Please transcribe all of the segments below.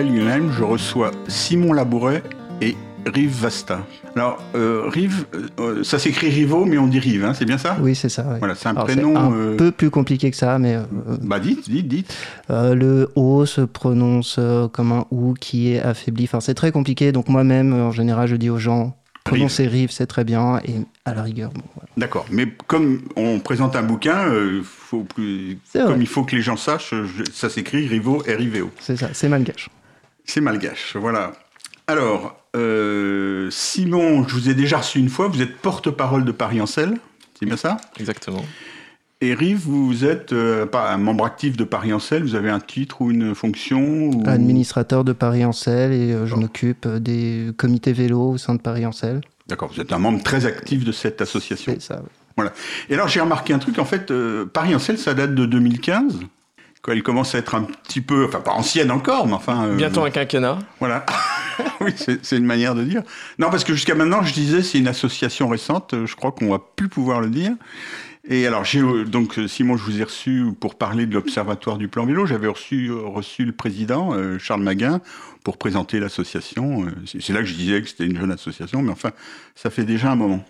Je reçois Simon Labouret et Rive Vasta. Alors, euh, Rive, euh, ça s'écrit Rivo, mais on dit Rive, hein, c'est bien ça? Oui, c'est ça. Voilà, c'est un prénom. Un euh, peu plus compliqué que ça, mais. bah, dites, dites, dites. le O se prononce comme un OU qui est affaibli. Enfin, c'est très compliqué, donc moi-même, en général, je dis aux gens prononcer Rive, c'est très bien, et à la rigueur. Bon, D'accord, mais comme on présente un bouquin, faut plus... comme il faut que les gens sachent, ça s'écrit Rivo, R-I-V-O. C'est ça, c'est malgache. C'est malgache, voilà. Alors, euh, Simon, je vous ai déjà reçu une fois, vous êtes porte-parole de Paris en Selle, c'est bien ça? Exactement. Et Rive, vous êtes euh, pas un membre actif de Paris en Selle, vous avez un titre ou une fonction Administrateur de Paris en Selle et euh, je m'occupe des comités vélo au sein de Paris en Selle. D'accord, vous êtes un membre très actif de cette association. C'est ça, oui. Voilà. Et alors j'ai remarqué un truc, en fait, Paris en Selle, ça date de 2015 quand elle commence à être un petit peu, enfin pas ancienne encore, mais enfin... Bientôt un quinquennat. Voilà. oui, c'est une manière de dire. Non, parce que jusqu'à maintenant, je disais, c'est une association récente. Je crois qu'on va plus pouvoir le dire. Et alors, j'ai donc Simon, je vous ai reçu pour parler de l'Observatoire du plan vélo. J'avais reçu, reçu le président euh, Charles Maguin pour présenter l'association. Euh, c'est là que je disais que c'était une jeune association, mais enfin, ça fait déjà un moment.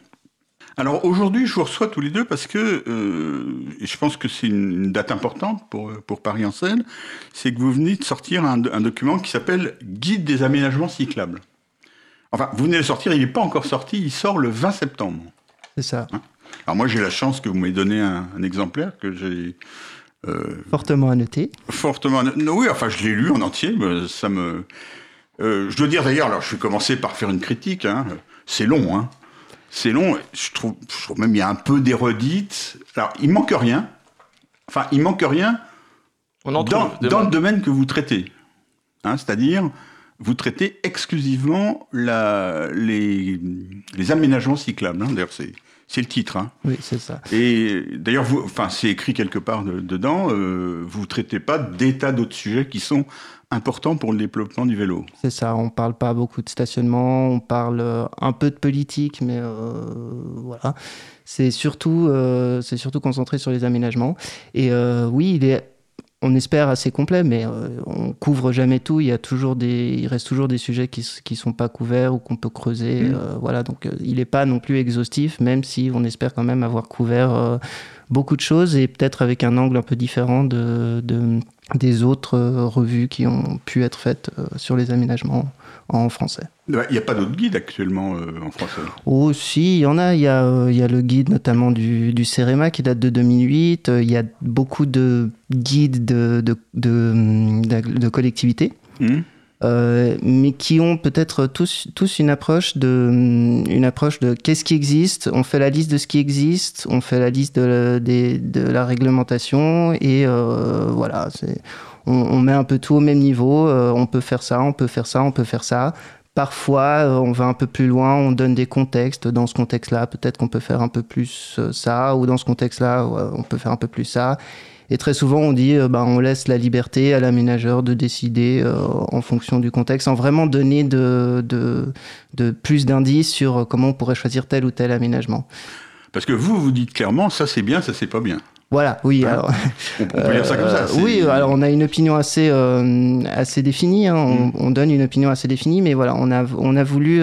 Alors aujourd'hui, je vous reçois tous les deux parce que euh, je pense que c'est une, date importante pour, pour Paris en Seine. C'est que vous venez de sortir un, document qui s'appelle Guide des aménagements cyclables. Enfin, vous venez de le sortir, il n'est pas encore sorti, il sort le 20 septembre. C'est ça. Hein? Alors moi, j'ai la chance que vous m'ayez donné un, exemplaire que j'ai... Euh, fortement annoté. Fortement Oui, enfin, je l'ai lu en entier. Ça me... Euh, je dois dire d'ailleurs, alors je vais commencer par faire une critique. Hein. C'est long, hein c'est long. Je trouve, je trouve même il y a un peu d'érodite. Alors, il manque rien. Enfin, il manque rien dans, dans le domaine que vous traitez. Hein, C'est-à-dire, vous traitez exclusivement la, les, les aménagements cyclables. Hein. D'ailleurs, c'est, c'est le titre. Hein. Oui, c'est ça. Et d'ailleurs, enfin, c'est écrit quelque part dedans. Euh, vous ne traitez pas des tas d'autres sujets qui sont important pour le développement du vélo. C'est ça, on parle pas beaucoup de stationnement, on parle euh, un peu de politique, mais euh, voilà. C'est surtout, euh, c'est surtout concentré sur les aménagements. Et oui, il est, on espère assez complet, mais on couvre jamais tout. Il y a toujours des, il reste toujours des sujets qui qui sont pas couverts ou qu'on peut creuser. Mmh. voilà, donc il n'est pas non plus exhaustif, même si on espère quand même avoir couvert beaucoup de choses et peut-être avec un angle un peu différent de, des autres euh, revues qui ont pu être faites euh, sur les aménagements en français. Il n'y a pas d'autres guides actuellement euh, en français Oh si, il y en a. Il y a, il y a le guide notamment du, du CEREMA qui date de 2008. Il y a beaucoup de guides de, de, de, collectivités. Mmh. Euh, mais qui ont peut-être tous, une approche de, une approche de qu'est-ce qui existe. On fait la liste de ce qui existe, on fait la liste de, la réglementation et euh, voilà, on, on, met un peu tout au même niveau. Euh, on peut faire ça, on peut faire ça, on peut faire ça. Parfois, on va un peu plus loin, on donne des contextes. Dans ce contexte-là, peut-être qu'on peut faire un peu plus ça, ou dans ce contexte-là, on peut faire un peu plus ça. Et très souvent, on dit, euh, bah, on laisse la liberté à l'aménageur de décider euh, en fonction du contexte, sans vraiment donner de, de, de plus d'indices sur euh, comment on pourrait choisir tel ou tel aménagement. Parce que vous, vous dites clairement, ça c'est bien, ça c'est pas bien. Voilà, oui. Hein alors, on peut dire ça comme ça. oui, alors on a une opinion assez, assez définie. Hein, on, mm. on, donne une opinion assez définie, mais voilà, on a, on a voulu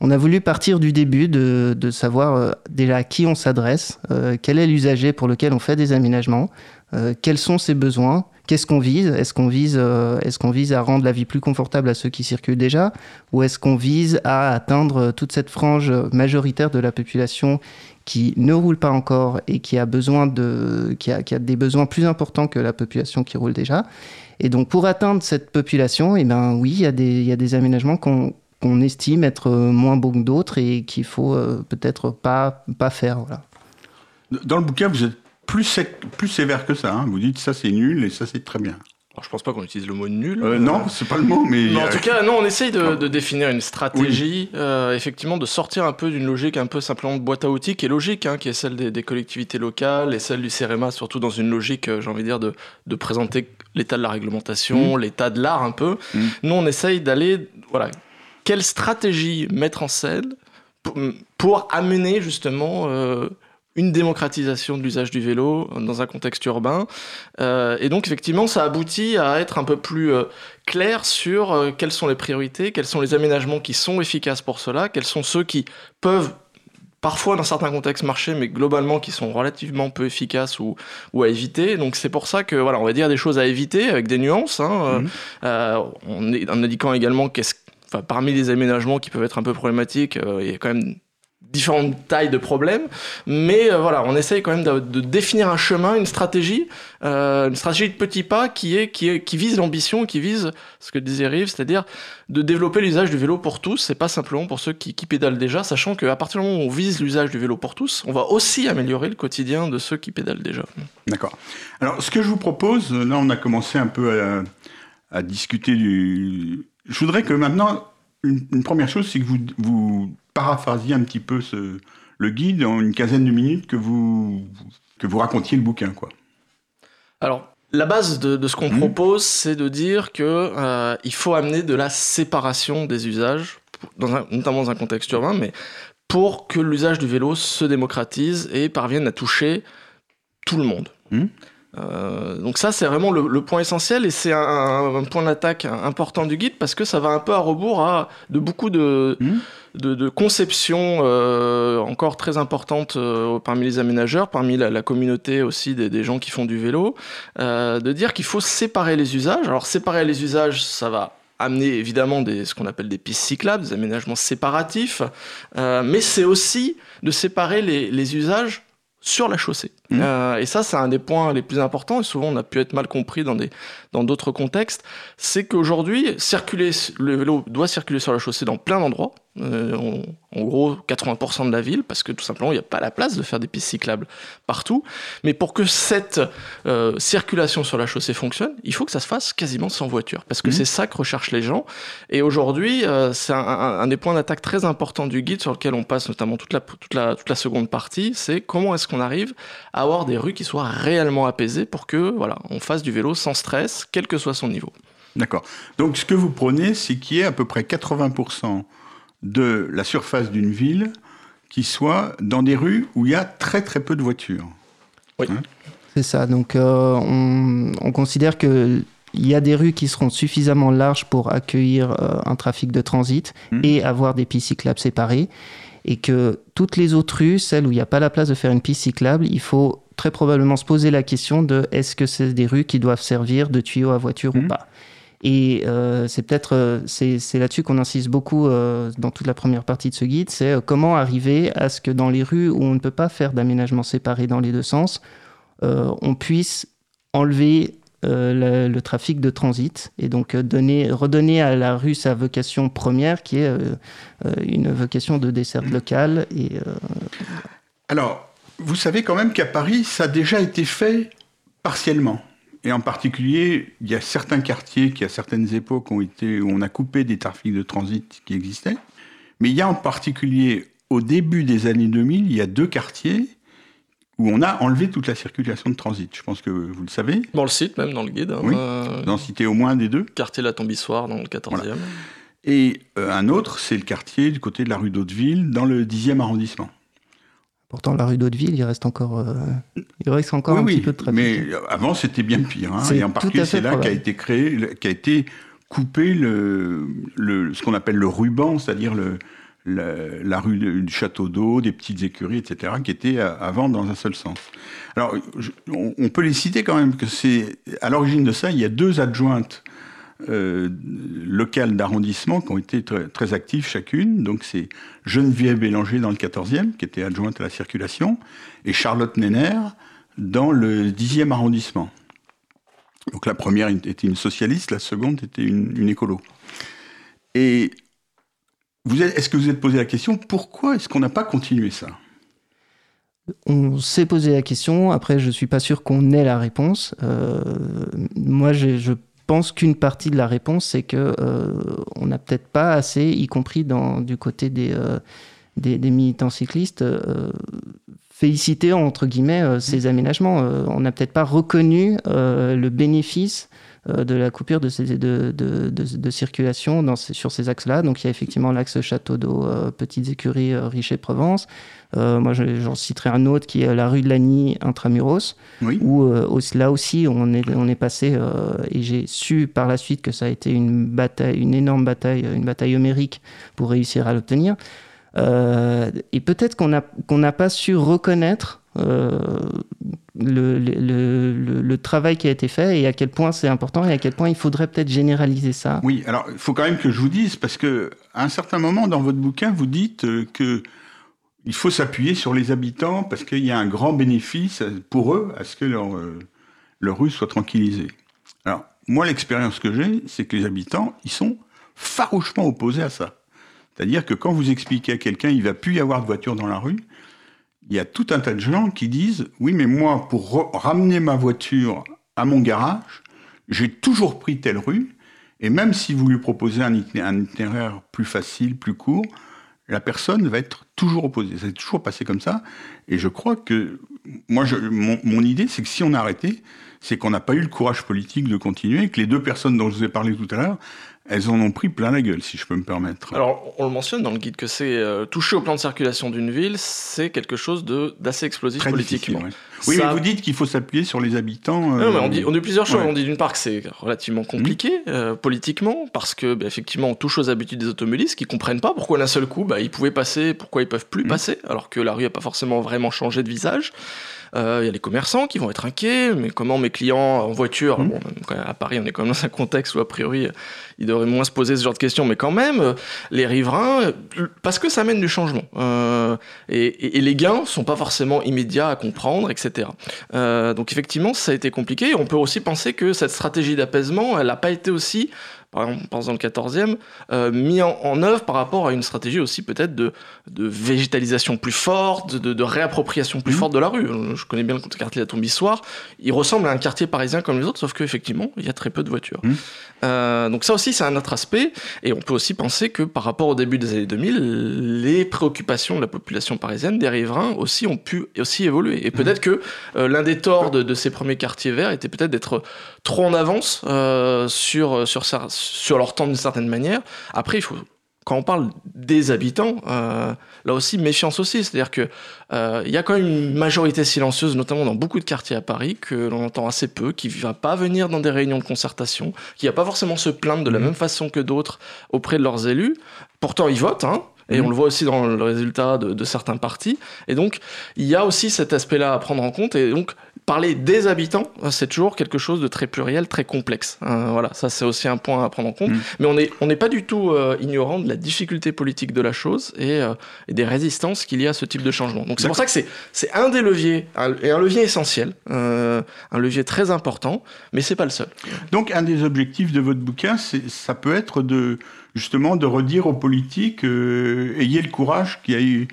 on a voulu partir du début de, savoir euh, déjà à qui on s'adresse, euh, quel est l'usager pour lequel on fait des aménagements, euh, quels sont ses besoins, qu'est-ce qu'on vise Est-ce qu'on vise, à rendre la vie plus confortable à ceux qui circulent déjà Ou est-ce qu'on vise à atteindre toute cette frange majoritaire de la population qui ne roule pas encore et qui a, des besoins plus importants que la population qui roule déjà. Et donc pour atteindre cette population, eh ben, oui, il y a des aménagements qu'on qu'on estime être euh, moins bon que d'autres et qu'il faut euh, peut-être pas, pas faire. Voilà. Dans le bouquin, vous êtes plus, plus sévère que ça. Hein. Vous dites ça c'est nul et ça c'est très bien. Alors, je pense pas qu'on utilise le mot nul. Euh, non, c'est pas le mot, mais. en tout cas, non, on essaye de, définir une stratégie, effectivement, de sortir un peu d'une logique un peu simplement de boîte à outils, qui est logique, hein, qui est celle des, collectivités locales et celle du CEREMA, surtout dans une logique, j'ai envie de dire, de, de présenter l'état de la réglementation, mmh. l'état de l'art un peu. Mmh. Nous, on essaye d'aller, voilà, quelle stratégie mettre en scène pour, amener justement euh, une démocratisation de l'usage du vélo dans un contexte urbain. Euh, et donc effectivement, ça aboutit à être un peu plus euh, clair sur euh, quelles sont les priorités, quels sont les aménagements qui sont efficaces pour cela, quels sont ceux qui peuvent parfois dans certains contextes marcher, mais globalement qui sont relativement peu efficaces ou, ou à éviter. Donc c'est pour ça que voilà, on va dire des choses à éviter avec des nuances, hein, mmh. en indiquant également qu'est-ce Parmi les aménagements qui peuvent être un peu problématiques, il y a quand même différentes tailles de problèmes, mais euh, voilà, on essaye quand même de, définir un chemin, une stratégie, euh, une stratégie de petits pas qui vise l'ambition, qui vise ce que disait Rive, c'est-à-dire de développer l'usage du vélo pour tous. C'est pas simplement pour ceux qui, pédalent déjà, sachant qu'à partir du moment où on vise l'usage du vélo pour tous, on va aussi améliorer le quotidien de ceux qui pédalent déjà. D'accord. Alors, ce que je vous propose, là, on a commencé un peu à discuter du. Je voudrais que maintenant, une, une première chose, c'est que vous, vous paraphraser un petit peu ce, le guide en une quinzaine de minutes que vous, que vous racontiez le bouquin. Quoi. Alors, la base de, ce qu'on mmh. propose, c'est de dire que euh, il faut amener de la séparation des usages, dans notamment dans un contexte urbain, mais pour que l'usage du vélo se démocratise et parvienne à toucher tout le monde. Mmh. Euh, donc ça, c'est vraiment le, point essentiel et c'est un, point d'attaque important du guide parce que ça va un peu à rebours à, de beaucoup de, mmh de, conception euh, encore très importante euh, parmi les aménageurs, parmi la, communauté aussi des, gens qui font du vélo, de dire qu'il faut séparer les usages. Alors séparer les usages, ça va amener évidemment des, ce qu'on appelle des pistes cyclables, des aménagements séparatifs, mais c'est aussi de séparer les, les usages sur la chaussée. Mmh. Euh, et ça, c'est un des points les plus importants, et souvent on a pu être mal compris dans des dans d'autres contextes, c'est qu'aujourd'hui, circuler le vélo doit circuler sur la chaussée dans plein d'endroits, euh, en, gros 80% de la ville, parce que tout simplement il n'y a pas la place de faire des pistes cyclables partout. Mais pour que cette euh, circulation sur la chaussée fonctionne, il faut que ça se fasse quasiment sans voiture, parce que mmh. c'est ça que recherchent les gens. Et aujourd'hui, c'est un, un, des points d'attaque très importants du guide sur lequel on passe notamment toute la toute la toute la seconde partie, c'est comment est-ce qu'on arrive avoir des rues qui soient réellement apaisées pour que voilà, on fasse du vélo sans stress, quel que soit son niveau. D'accord. Donc ce que vous prenez, c'est qu'il y ait à peu près 80% de la surface d'une ville qui soit dans des rues où il y a très très peu de voitures. Oui. Hein c'est ça. Donc euh, on, considère que il y a des rues qui seront suffisamment larges pour accueillir euh, un trafic de transit mmh. et avoir des pistes cyclables séparées et que toutes les autres rues, celles où il n'y a pas la place de faire une piste cyclable, il faut très probablement se poser la question de est-ce que c'est des rues qui doivent servir de tuyaux à voiture ou mmh. pas. Et euh, c'est peut-être euh, c'est, là-dessus qu'on insiste beaucoup euh, dans toute la première partie de ce guide, c'est comment arriver à ce que dans les rues où on ne peut pas faire d'aménagement séparé dans les deux sens, on puisse enlever le, trafic de transit et donc donner, redonner à la rue sa vocation première qui est une vocation de dessert local. Et, Alors, vous savez quand même qu'à Paris, ça a déjà été fait partiellement. Et en particulier, il y a certains quartiers qui, à certaines époques, ont été, où on a coupé des trafics de transit qui existaient. Mais il y a en particulier, au début des années 2000, il y a deux quartiers où on a enlevé toute la circulation de transit. Je pense que vous le savez. Dans le site, même dans le guide. Hein, oui, euh, d'en citer au moins des deux. Quartier La Tombissoire dans le 14e. Et euh, un autre, c'est le quartier du côté de la rue d'Hauteville, dans le 10e arrondissement. Pourtant, la rue d'Hauteville, il reste encore, euh, il reste encore un petit peu de trafic. Mais avant, c'était bien pire. Hein, et en particulier, c'est là qu'a été créé, qu'a été coupé le, le ce qu'on appelle le ruban, c'est-à-dire le, la, rue du Château d'Eau, des petites écuries, etc., qui étaient avant dans un seul sens. Alors, on, peut les citer quand même, que c'est à l'origine de ça, il y a deux adjointes euh, locales d'arrondissement qui ont été très, actives chacune. Donc, c'est Geneviève Bélanger dans le 14e, qui était adjointe à la circulation, et Charlotte Nenner dans le 10e arrondissement. Donc, la première était une socialiste, la seconde était une, une écolo. Et est-ce que vous êtes posé la question, pourquoi est-ce qu'on n'a pas continué ça? On s'est posé la question, après je ne suis pas sûr qu'on ait la réponse. Euh, moi je pense qu'une partie de la réponse c'est que euh, on n'a peut-être pas assez, y compris dans, du côté des, euh, des, militants cyclistes, félicité entre guillemets ces aménagements. on n'a peut-être pas reconnu le bénéfice de la coupure de, ces, de, de, de, circulation dans sur ces axes-là. Donc il y a effectivement l'axe Château d'eau, Petites Écuries, Richer-Provence. moi, j'en citerai un autre qui est la rue de Lagny, Intramuros, où là aussi on est, on est passé, et j'ai su par la suite que ça a été une bataille, une énorme bataille, une bataille homérique pour réussir à l'obtenir. Euh, et peut-être qu'on n'a qu'on n'a pas su reconnaître euh, le, travail qui a été fait et à quel point c'est important et à quel point il faudrait peut-être généraliser ça. Oui, alors il faut quand même que je vous dise, parce que à un certain moment dans votre bouquin, vous dites euh, que il faut s'appuyer sur les habitants parce qu'il y a un grand bénéfice pour eux à ce que leur, leur rue soit tranquillisée. Alors, moi, l'expérience que j'ai, c'est que les habitants, ils sont farouchement opposés à ça. C'est-à-dire que quand vous expliquez à quelqu'un il va plus y avoir de voiture dans la rue, il y a tout un tas de gens qui disent oui mais moi pour ramener ma voiture à mon garage, j'ai toujours pris telle rue et même si vous lui proposez un itinéraire plus facile, plus court, la personne va être toujours opposée. Ça s'est toujours passé comme ça. Et je crois que, moi, mon, idée, c'est que si on a arrêté, c'est qu'on n'a pas eu le courage politique de continuer, que les deux personnes dont je vous ai parlé tout à l'heure, elles en ont pris plein la gueule, si je peux me permettre. Alors, on le mentionne dans le guide que c'est euh, toucher au plan de circulation d'une ville, c'est quelque chose d'assez explosif politiquement. Oui, mais vous dites qu'il faut s'appuyer sur les habitants. Non, mais on, dit, on dit plusieurs choses. On dit d'une part que c'est relativement compliqué mmh. euh, politiquement, parce que bah, effectivement, on touche aux habitudes des automobilistes qui comprennent pas pourquoi d'un seul coup, bah, ils pouvaient passer, pourquoi ils peuvent plus mmh. passer, alors que la rue n'a pas forcément vraiment changé de visage. Euh, il y a les commerçants qui vont être inquiets, mais comment mes clients en voiture, mmh. bon, à Paris, on est quand même dans un contexte où a priori, ils devraient moins se poser ce genre de questions, mais quand même, les riverains, parce que ça amène du changement. Euh, et, et, les gains sont pas forcément immédiats à comprendre, etc. Euh, donc effectivement, ça a été compliqué. On peut aussi penser que cette stratégie d'apaisement, elle n'a pas été aussi par exemple, dans le 14e, euh, mis en, œuvre par rapport à une stratégie aussi peut-être de, de, végétalisation plus forte, de, de réappropriation plus mmh. forte de la rue. Je connais bien le quartier de la Tombissoire. Il ressemble à un quartier parisien comme les autres, sauf qu'effectivement, il y a très peu de voitures. Mmh. Euh, donc ça aussi, c'est un autre aspect. Et on peut aussi penser que par rapport au début des années 2000, les préoccupations de la population parisienne, des riverains aussi, ont pu aussi évoluer. Et peut-être mmh. que euh, l'un des torts de, de, ces premiers quartiers verts était peut-être d'être trop en avance sur, sur, sur leur temps d'une certaine manière. Après, il faut quand on parle des habitants, euh, là aussi méfiance aussi, c'est-à-dire que euh, il y a quand même une majorité silencieuse, notamment dans beaucoup de quartiers à Paris, que l'on entend assez peu, qui va pas venir dans des réunions de concertation, qui va pas forcément se plaindre de la mmh. même façon que d'autres auprès de leurs élus. Pourtant, ils votent, hein, et on mmh. le voit aussi dans le résultat de, de, certains partis. Et donc, il y a aussi cet aspect-là à prendre en compte. Et donc, parler des habitants, c'est toujours quelque chose de très pluriel, très complexe. Euh, voilà, ça c'est aussi un point à prendre en compte. Mm. Mais on n'est on pas du tout euh, ignorant de la difficulté politique de la chose et, euh, et des résistances qu'il y a à ce type de changement. Donc c'est pour ça que c'est un des leviers, et un levier essentiel, un levier très important, mais c'est pas le seul. Donc un des objectifs de votre bouquin, ça peut être de justement de redire aux politiques, ayez le courage qu'il y a eu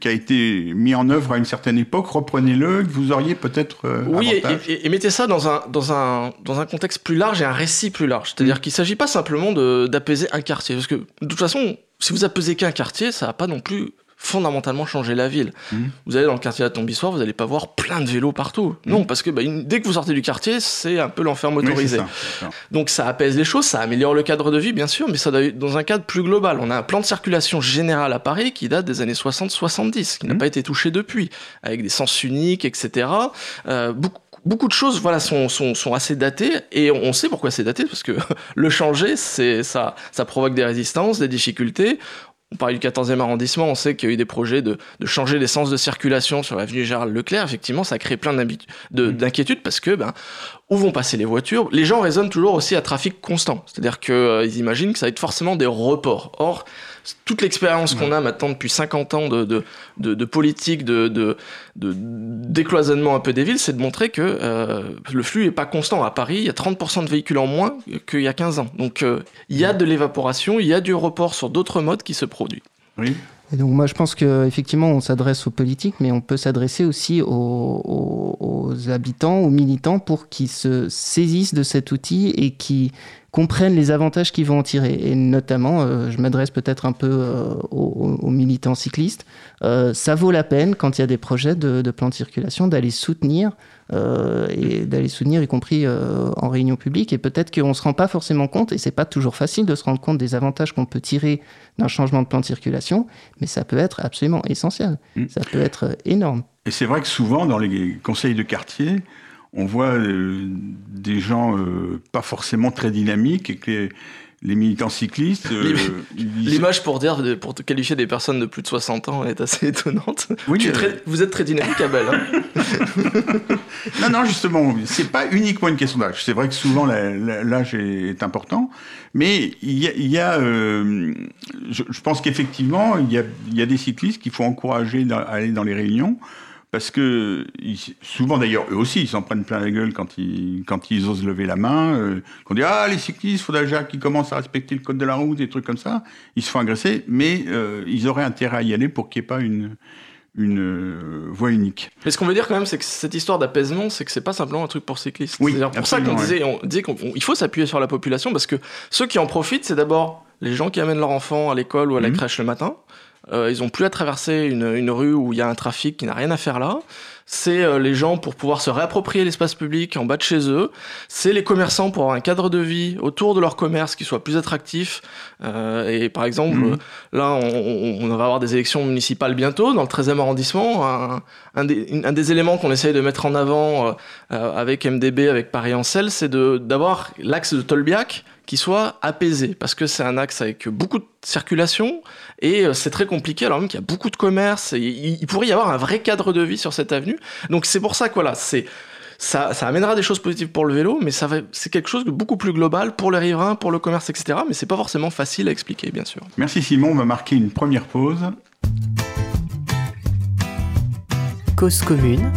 qui a été mis en œuvre à une certaine époque, reprenez-le, vous auriez peut-être. Euh, oui, et, mettez ça dans un, dans, un, dans un contexte plus large et un récit plus large. C'est-à-dire mm. qu'il ne s'agit pas simplement d'apaiser un quartier. Parce que, de toute façon, si vous apaisez qu'un quartier, ça va pas non plus fondamentalement changer la ville. Mmh. Vous allez dans le quartier de la Tombissoire, vous n'allez pas voir plein de vélos partout. Mmh. Non, parce que bah, dès que vous sortez du quartier, c'est un peu l'enfer motorisé. Donc ça apaise les choses, ça améliore le cadre de vie, bien sûr, mais ça doit dans un cadre plus global. On a un plan de circulation général à Paris qui date des années 60-70, qui n'a mmh. pas été touché depuis, avec des sens uniques, etc. Euh, beaucoup beaucoup de choses voilà sont, sont, sont, assez datées et on sait pourquoi c'est daté parce que le changer c'est ça ça provoque des résistances des difficultés on parle du 14e arrondissement, on sait qu'il y a eu des projets de, changer les sens de circulation sur l'avenue Gérald Leclerc. Effectivement, ça crée plein mmh. d'inquiétudes parce que ben, où vont passer les voitures? Les gens raisonnent toujours aussi à trafic constant. C'est-à-dire qu'ils euh, imaginent que ça va être forcément des reports. Or, toute l'expérience qu'on a maintenant depuis 50 ans de, de, de, politique, de, de, décloisonnement un peu des villes, c'est de montrer que euh, le flux est pas constant. À Paris, il y a 30% de véhicules en moins qu'il y a 15 ans. Donc euh, il y a de l'évaporation, il y a du report sur d'autres modes qui se produit. Oui. Et donc moi je pense qu'effectivement on s'adresse aux politiques, mais on peut s'adresser aussi aux, aux, habitants, aux militants pour qu'ils se saisissent de cet outil et qui comprennent les avantages qu'ils vont en tirer. Et notamment, euh, je m'adresse peut-être un peu euh, aux, militants cyclistes, euh, ça vaut la peine, quand il y a des projets de, plan de circulation, d'aller soutenir, et d'aller soutenir y compris en réunion publique. Et peut-être qu'on ne se rend pas forcément compte, et c'est pas toujours facile de se rendre compte des avantages qu'on peut tirer d'un changement de plan de circulation, mais ça peut être absolument essentiel. Mm. Ça peut être énorme. Et c'est vrai que souvent, dans les conseils de quartier, on voit euh, des gens euh, pas forcément très dynamiques et que les, militants cyclistes. Euh, l'image pour dire, pour qualifier des personnes de plus de 60 ans est assez étonnante. Oui, vous êtes très dynamique, Abel. Hein non, non, justement, c'est pas uniquement une question d'âge. C'est vrai que souvent l'âge est important, mais il y a, je, pense qu'effectivement, il y a, il y a des cyclistes qu'il faut encourager à aller dans les réunions parce que souvent d'ailleurs eux aussi ils s'en prennent plein la gueule quand ils quand ils osent lever la main euh, qu'on dit ah les cyclistes faudrait déjà qu'ils commencent à respecter le code de la route des trucs comme ça ils se font agresser mais euh, ils auraient intérêt à y aller pour qu'il n'y ait pas une une euh, voie unique. Mais ce qu'on veut dire quand même, c'est que cette histoire d'apaisement, c'est que c'est pas simplement un truc pour cyclistes. Oui, c'est pour ça qu'on disait, on disait qu'il faut s'appuyer sur la population parce que ceux qui en profitent, c'est d'abord les gens qui amènent leur enfant à l'école ou à la mhm. crèche le matin. Euh, ils ont plus à traverser une, une rue où il y a un trafic qui n'a rien à faire là. C'est euh, les gens pour pouvoir se réapproprier l'espace public en bas de chez eux. C'est les commerçants pour avoir un cadre de vie autour de leur commerce qui soit plus attractif. Euh, et par exemple, mhm. là, on, on, va avoir des élections municipales bientôt dans le 13e arrondissement. Un, un, des, un des, éléments qu'on essaye de mettre en avant avec MDB, avec Paris-Ancel, c'est d'avoir l'axe de Tolbiac qui soit apaisé parce que c'est un axe avec beaucoup de circulation et euh, c'est très compliqué alors même qu'il y a beaucoup de commerces il, pourrait y avoir un vrai cadre de vie sur cette avenue donc c'est pour ça que voilà c'est ça, ça, amènera des choses positives pour le vélo, mais ça c'est quelque chose de beaucoup plus global pour les riverains, pour le commerce, etc. Mais c'est pas forcément facile à expliquer, bien sûr. Merci Simon, on va marquer une première pause. Cause commune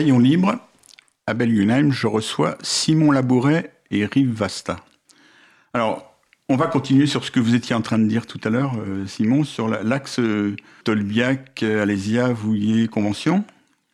Libre, à Belgunheim, je reçois Simon Labouret et Rive Vasta. Alors, on va continuer sur ce que vous étiez en train de dire tout à l'heure, euh, Simon, sur l'axe euh, Tolbiac, Alésia, Vouillet, Convention.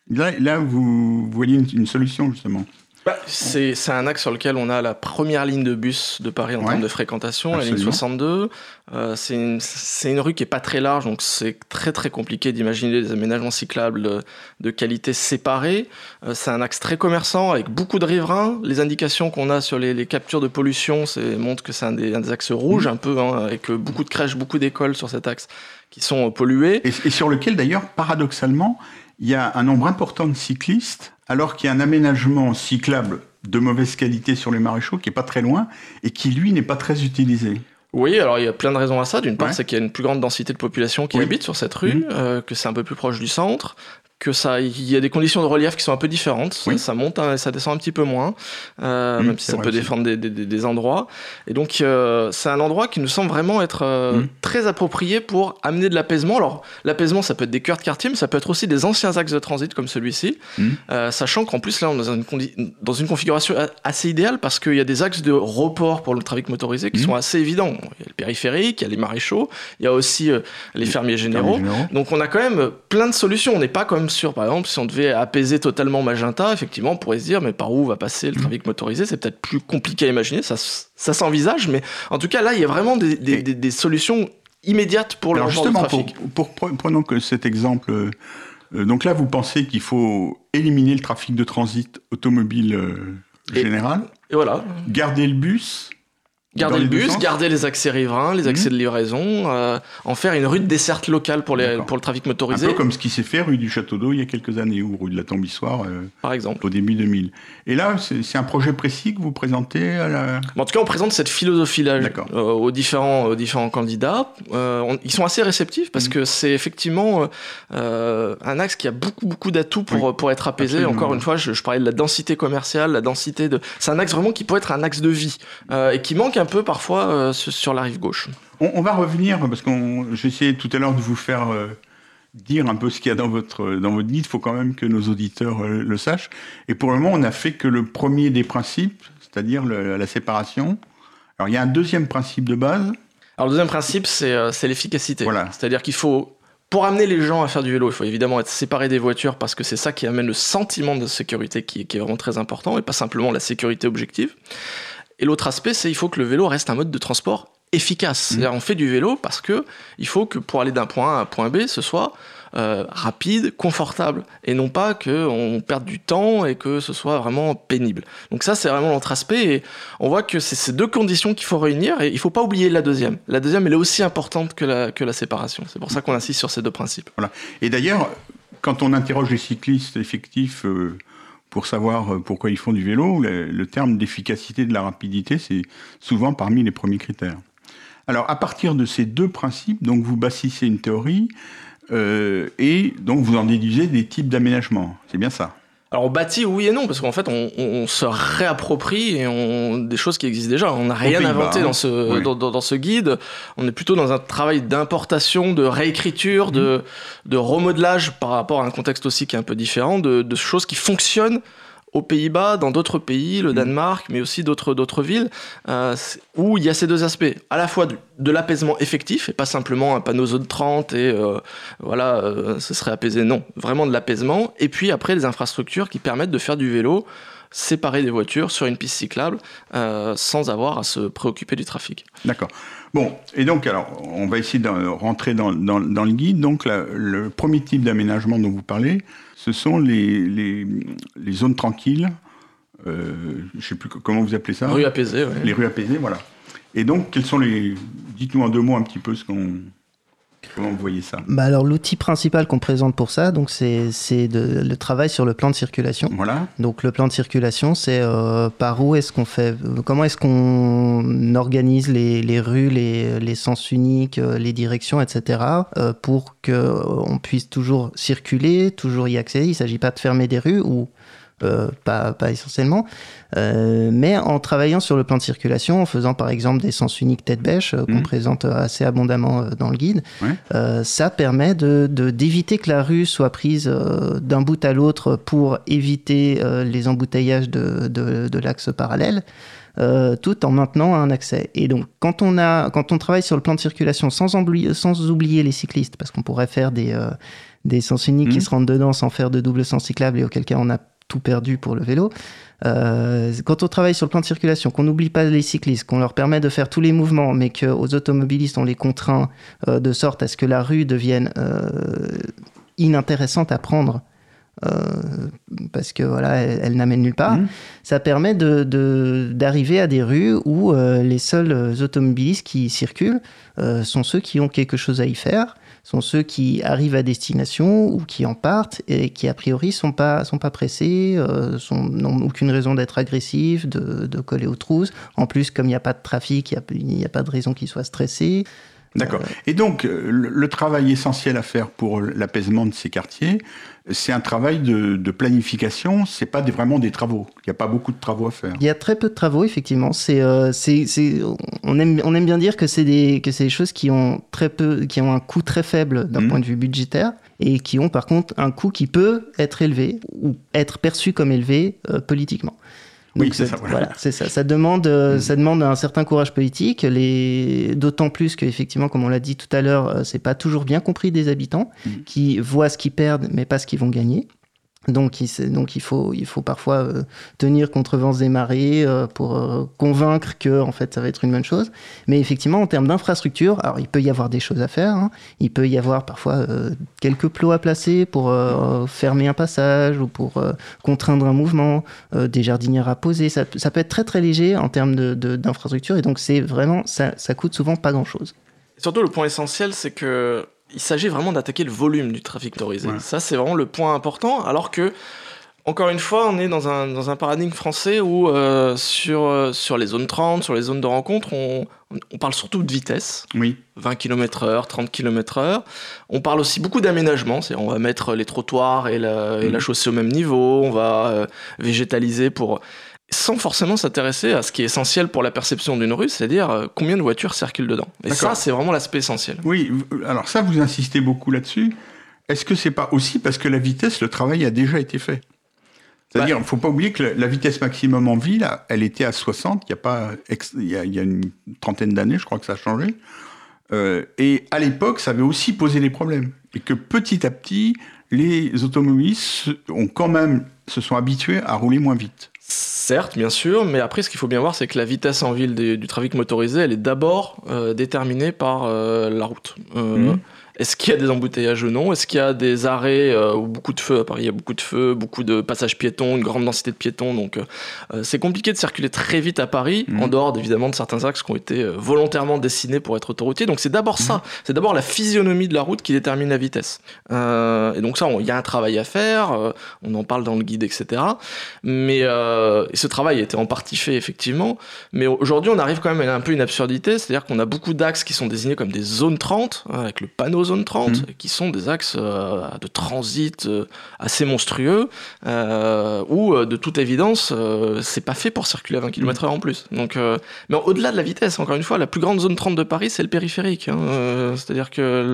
Là, là vous voyez une solution, justement. Bah, c'est un axe sur lequel on a la première ligne de bus de Paris en termes de fréquentation, la ligne 62. Euh, c'est une, une, rue qui est pas très large, donc c'est très très compliqué d'imaginer des aménagements cyclables de qualité séparée. Euh, c'est un axe très commerçant avec beaucoup de riverains. Les indications qu'on a sur les, captures de pollution montrent que c'est un, des axes rouges mmh. un peu, hein, avec beaucoup de crèches, beaucoup d'écoles sur cet axe qui sont polluées. Et, et sur lequel d'ailleurs, paradoxalement, il y a un nombre important de cyclistes alors qu'il y a un aménagement cyclable de mauvaise qualité sur les maréchaux qui est pas très loin et qui lui n'est pas très utilisé. Oui, alors il y a plein de raisons à ça. D'une part, c'est qu'il y a une plus grande densité de population qui habite sur cette rue, mmh. euh, que c'est un peu plus proche du centre, que ça, il y a des conditions de relief qui sont un peu différentes. Ça, monte, et ça descend un petit peu moins, euh, même si ça peut défendre des, des, des, endroits. Et donc, euh, c'est un endroit qui nous semble vraiment être euh, mm. très approprié pour amener de l'apaisement. Alors, l'apaisement, ça peut être des cœurs de quartier, mais ça peut être aussi des anciens axes de transit comme celui-ci. Mm. Euh, sachant qu'en plus, là, on est dans une, dans une configuration assez idéale parce qu'il y a des axes de report pour le trafic motorisé qui sont assez évidents. Il y a le périphérique, il y a les maréchaux, il y a aussi les fermiers généraux. généraux. Donc, on a quand même plein de solutions. On n'est pas comme sur, par exemple, si on devait apaiser totalement Magenta, effectivement, on pourrait se dire, mais par où va passer le mmh. trafic motorisé? C'est peut-être plus compliqué à imaginer, ça, ça s'envisage, mais en tout cas, là, il y a vraiment des, des, solutions immédiates pour le justement, du trafic. Pour, prenons que cet exemple. Euh, donc là, vous pensez qu'il faut éliminer le trafic de transit automobile euh, général. Et voilà. Garder le bus Garder le bus, garder les accès riverains, les accès mhm. de livraison, euh, en faire une rue de desserte locale pour, les, pour le trafic motorisé. Un peu comme ce qui s'est fait rue du Château d'Eau il y a quelques années, ou rue de la Tambissoire, euh, par exemple. au début 2000. Et là, c'est un projet précis que vous présentez à la... En tout cas, on présente cette philosophie-là euh, aux, différents, aux différents candidats. ils sont assez réceptifs parce mhm. que c'est effectivement un axe qui a beaucoup, beaucoup d'atouts pour, pour être apaisé. Encore une fois, je, je, parlais de la densité commerciale, la densité de... C'est un axe vraiment qui peut être un axe de vie et qui manque un peu parfois euh, sur la rive gauche. On, va revenir, parce que j'ai essayé tout à l'heure de vous faire euh, dire un peu ce qu'il y a dans votre, dans votre guide. Il faut quand même que nos auditeurs euh, le sachent. Et pour le moment, on n'a fait que le premier des principes, c'est-à-dire la séparation. Alors, il y a un deuxième principe de base. Alors, le deuxième principe, c'est l'efficacité. Voilà. C'est-à-dire qu'il faut pour amener les gens à faire du vélo, il faut évidemment être séparé des voitures parce que c'est ça qui amène le sentiment de sécurité qui, qui, est vraiment très important et pas simplement la sécurité objective. Et l'autre aspect, c'est il faut que le vélo reste un mode de transport efficace. Mmh. On fait du vélo parce que il faut que pour aller d'un point A à un point B, ce soit euh, rapide, confortable, et non pas qu'on perde du temps et que ce soit vraiment pénible. Donc ça, c'est vraiment l'autre aspect, et on voit que c'est ces deux conditions qu'il faut réunir, et il faut pas oublier la deuxième. La deuxième, elle est aussi importante que la, que la séparation. C'est pour ça qu'on insiste sur ces deux principes. Voilà. Et d'ailleurs, quand on interroge les cyclistes effectifs, euh, pour savoir euh, pourquoi ils font du vélo, le, terme d'efficacité de la rapidité, c'est souvent parmi les premiers critères. Alors, à partir de ces deux principes, vous bâtissez une théorie euh, et donc vous en déduisez des types d'aménagement. C'est bien ça? Alors on bâtit oui et non parce qu'en fait on, se réapproprie et on, des choses qui existent déjà. On n'a rien inventé dans ce dans, ce guide. On est plutôt dans un travail d'importation, de réécriture, de mmh. de remodelage par rapport à un contexte aussi qui est un peu différent, de, de choses qui fonctionnent aux Pays-Bas, dans d'autres pays, le mm. Danemark, mais aussi d'autres villes, euh, où il y a ces deux aspects, à la fois de, l'apaisement effectif, et pas simplement un panneau zone 30 et euh, voilà, euh, ce serait apaisé, non, vraiment de l'apaisement, et puis après les infrastructures qui permettent de faire du vélo séparé des voitures sur une piste cyclable sans avoir à se préoccuper du trafic. D'accord. Bon, et donc alors, on va essayer de rentrer dans, dans, le guide. Donc le premier type d'aménagement dont vous parlez, ce sont les, les, zones tranquilles. Euh, je ne sais plus comment vous appelez ça. Rues apaisées, oui. Les rues apaisées, voilà. Et donc, quels sont les. Dites-nous en deux mots un petit peu ce qu'on. Comment vous voyez ça bah Alors l'outil principal qu'on présente pour ça, donc c'est le travail sur le plan de circulation. Voilà. Donc le plan de circulation, c'est euh, par où est-ce qu'on fait, comment est-ce qu'on organise les, les, rues, les, les sens uniques, euh, les directions, etc. Euh, pour qu'on puisse toujours circuler, toujours y accéder. Il ne s'agit pas de fermer des rues ou euh, pas, pas essentiellement. Euh, mais en travaillant sur le plan de circulation, en faisant par exemple des sens uniques tête bêche qu'on mmh. présente assez abondamment dans le guide, ça permet de, d'éviter que la rue soit prise d'un bout à l'autre pour éviter les embouteillages de, de, de l'axe parallèle. Euh, tout en maintenant un accès. Et donc, quand on, a, quand on travaille sur le plan de circulation sans oublier, sans oublier les cyclistes, parce qu'on pourrait faire des, euh, des sens uniques qui mmh. se rentrent dedans sans faire de double sens cyclable et auquel cas on a tout perdu pour le vélo. Euh, quand on travaille sur le plan de circulation, qu'on n'oublie pas les cyclistes, qu'on leur permet de faire tous les mouvements, mais qu'aux automobilistes on les contraint de sorte à ce que la rue devienne inintéressante à prendre euh, parce que voilà, elle, n'amène nulle part. Mmh. Ça permet d'arriver de, à des rues où euh, les seuls automobilistes qui circulent euh, sont ceux qui ont quelque chose à y faire, sont ceux qui arrivent à destination ou qui en partent et qui a priori sont pas sont pas pressés, n'ont aucune raison d'être agressifs, de, coller aux trousses. En plus, comme il n'y a pas de trafic, il n'y a, pas de raison qu'ils soient stressés. D'accord. Et donc, le, travail essentiel à faire pour l'apaisement de ces quartiers, c'est un travail de, de planification, c'est pas vraiment des travaux. Il n'y a pas beaucoup de travaux à faire. Il y a très peu de travaux, effectivement. C'est, euh, on, aime, on aime bien dire que c'est des, que c'est des choses qui ont, très peu, qui ont un coût très faible d'un mmh. point de vue budgétaire et qui ont par contre un coût qui peut être élevé ou être perçu comme élevé euh, politiquement oui, c'est ça. Voilà, c'est ça. Ça demande, euh, mm. ça demande un certain courage politique. Les... D'autant plus qu'effectivement, comme on l'a dit tout à l'heure, euh, c'est pas toujours bien compris des habitants mm. qui voient ce qu'ils perdent, mais pas ce qu'ils vont gagner. Donc, il, faut, parfois euh, tenir contre vents et marées euh, pour euh, convaincre que en fait ça va être une bonne chose. Mais effectivement, en termes d'infrastructure, alors il peut y avoir des choses à faire. Hein. Il peut y avoir parfois quelques plots à placer pour fermer un passage ou pour contraindre un mouvement, des jardinières à poser. Ça, peut être très très léger en termes d'infrastructure et donc c'est vraiment ça, ça coûte souvent pas grand chose. surtout le point essentiel, c'est que il s'agit vraiment d'attaquer le volume du trafic motorisé. Ça, c'est vraiment le point important, alors que, encore une fois, on est dans un, dans un paradigme français où, euh, sur, euh, sur les zones 30, sur les zones de rencontre, on, on parle surtout de vitesse. Oui. 20 km heure, 30 km heure. On parle aussi beaucoup d'aménagement. C'est on va mettre les trottoirs et la, et la chaussée au même niveau. On va euh, végétaliser pour sans forcément s'intéresser à ce qui est essentiel pour la perception d'une rue, c'est-à-dire euh, combien de voitures circulent dedans. Et ça, c'est vraiment l'aspect essentiel. Oui, alors ça, vous insistez beaucoup là-dessus. Est-ce que c'est pas aussi parce que la vitesse, le travail a déjà été fait? C'est-à-dire, il ne faut pas oublier que la vitesse maximum en ville, elle était à 60, il y a, pas, il y a, une trentaine d'années, je crois que ça a changé. Euh, et à l'époque, ça avait aussi posé des problèmes. Et que petit à petit, les automobilistes ont quand même, se sont habitués à rouler moins vite. Certes, bien sûr, mais après, ce qu'il faut bien voir, c'est que la vitesse en ville du trafic motorisé, elle est d'abord euh, déterminée par euh, la route. Euh, mhm. Est-ce qu'il y a des embouteillages ou non? Est-ce qu'il y a des arrêts euh, ou beaucoup de feux? À Paris, il y a beaucoup de feux, beaucoup de passages piétons, une grande densité de piétons. Donc, euh, euh, c'est compliqué de circuler très vite à Paris, mmh. en dehors évidemment de certains axes qui ont été volontairement dessinés pour être autoroutiers. Donc, c'est d'abord ça. Mmh. C'est d'abord la physionomie de la route qui détermine la vitesse. et donc, ça, il y a un travail à faire. on en parle dans le guide, etc. Mais ce travail a été en partie fait, effectivement. Mais aujourd'hui, on arrive quand même à un peu une absurdité. C'est-à-dire qu'on a beaucoup d'axes qui sont désignés comme des zones 30, hein, avec le panneau zone 30, mmh. qui sont des axes euh, de transit euh, assez monstrueux, euh, où de toute évidence, c'est pas fait pour circuler à 20 km/h en plus. Donc, mais au-delà de la vitesse, encore une fois, la plus grande zone 30 de Paris, c'est le périphérique. Hein. C'est-à-dire que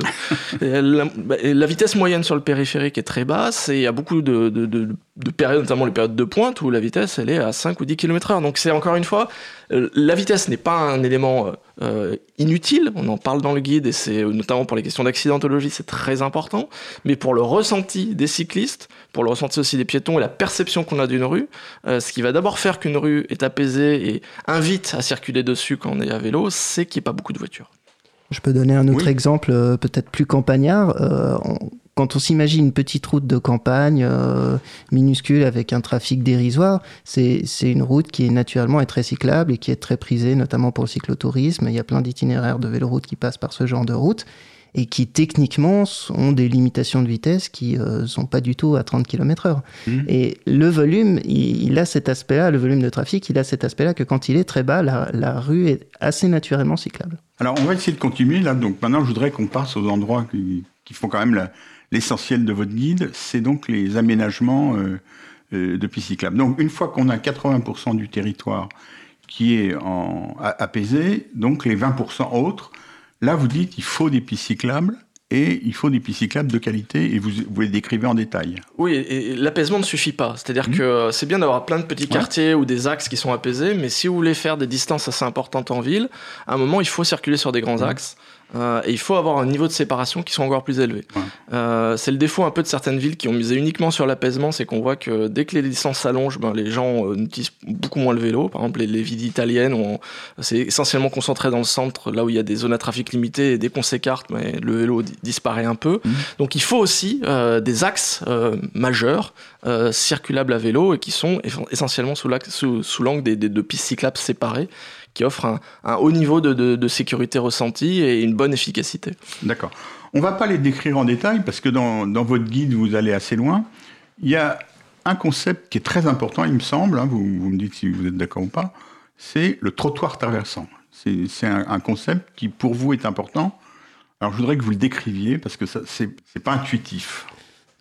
bah, la, vitesse moyenne sur le périphérique est très basse et il y a beaucoup de, de, de périodes, notamment les périodes de pointe, où la vitesse elle est à 5 ou 10 km/h. Donc c'est encore une fois, la vitesse n'est pas un élément euh, inutile, on en parle dans le guide et c'est notamment pour les questions d'accidentologie, c'est très important, mais pour le ressenti des cyclistes, pour le ressenti aussi des piétons et la perception qu'on a d'une rue, euh, ce qui va d'abord faire qu'une rue est apaisée et invite à circuler dessus quand on est à vélo, c'est qu'il n'y ait pas beaucoup de voitures. Je peux donner un autre exemple euh, peut-être plus campagnard quand on s'imagine une petite route de campagne euh, minuscule avec un trafic dérisoire, c'est une route qui est naturellement est très cyclable et qui est très prisée, notamment pour le cyclotourisme. Il y a plein d'itinéraires de véloroute qui passent par ce genre de route et qui techniquement ont des limitations de vitesse qui ne euh, sont pas du tout à 30 km/h. Mmh. Et le volume, il, a cet aspect-là, le volume de trafic, il a cet aspect-là que quand il est très bas, la, la, rue est assez naturellement cyclable. Alors on va essayer de continuer là. Donc maintenant, je voudrais qu'on passe aux endroits qui, qui font quand même la, l'essentiel de votre guide, c'est donc les aménagements euh, euh, de pistes cyclables. Donc une fois qu'on a 80% du territoire qui est en, apaisé, donc les 20% autres, là vous dites il faut des pistes cyclables et il faut des pistes cyclables de qualité et vous, vous les décrivez en détail. Oui, et, l'apaisement ne suffit pas. C'est-à-dire mmh. que c'est bien d'avoir plein de petits quartiers ou des axes qui sont apaisés, mais si vous voulez faire des distances assez importantes en ville, à un moment il faut circuler sur des grands mmh. axes. Euh, et il faut avoir un niveau de séparation qui soit encore plus élevé. Euh, c'est le défaut un peu de certaines villes qui ont misé uniquement sur l'apaisement, c'est qu'on voit que dès que les distances s'allongent, ben, les gens euh, utilisent beaucoup moins le vélo. Par exemple, les, villes italiennes, c'est essentiellement concentré dans le centre, là où il y a des zones à trafic limité, et dès qu'on s'écarte, ben, le vélo disparaît un peu. Mmh. Donc il faut aussi des axes majeurs circulables à vélo et qui sont essentiellement sous l'angle sous, des, des, de pistes cyclables séparées qui offre un, haut niveau de, sécurité ressentie et une bonne efficacité. D'accord. On va pas les décrire en détail parce que dans, votre guide, vous allez assez loin. Il y a un concept qui est très important, il me semble, hein, vous, me dites si vous êtes d'accord ou pas, c'est le trottoir traversant. C'est un, concept qui, pour vous, est important. Alors, je voudrais que vous le décriviez parce que ce n'est pas intuitif.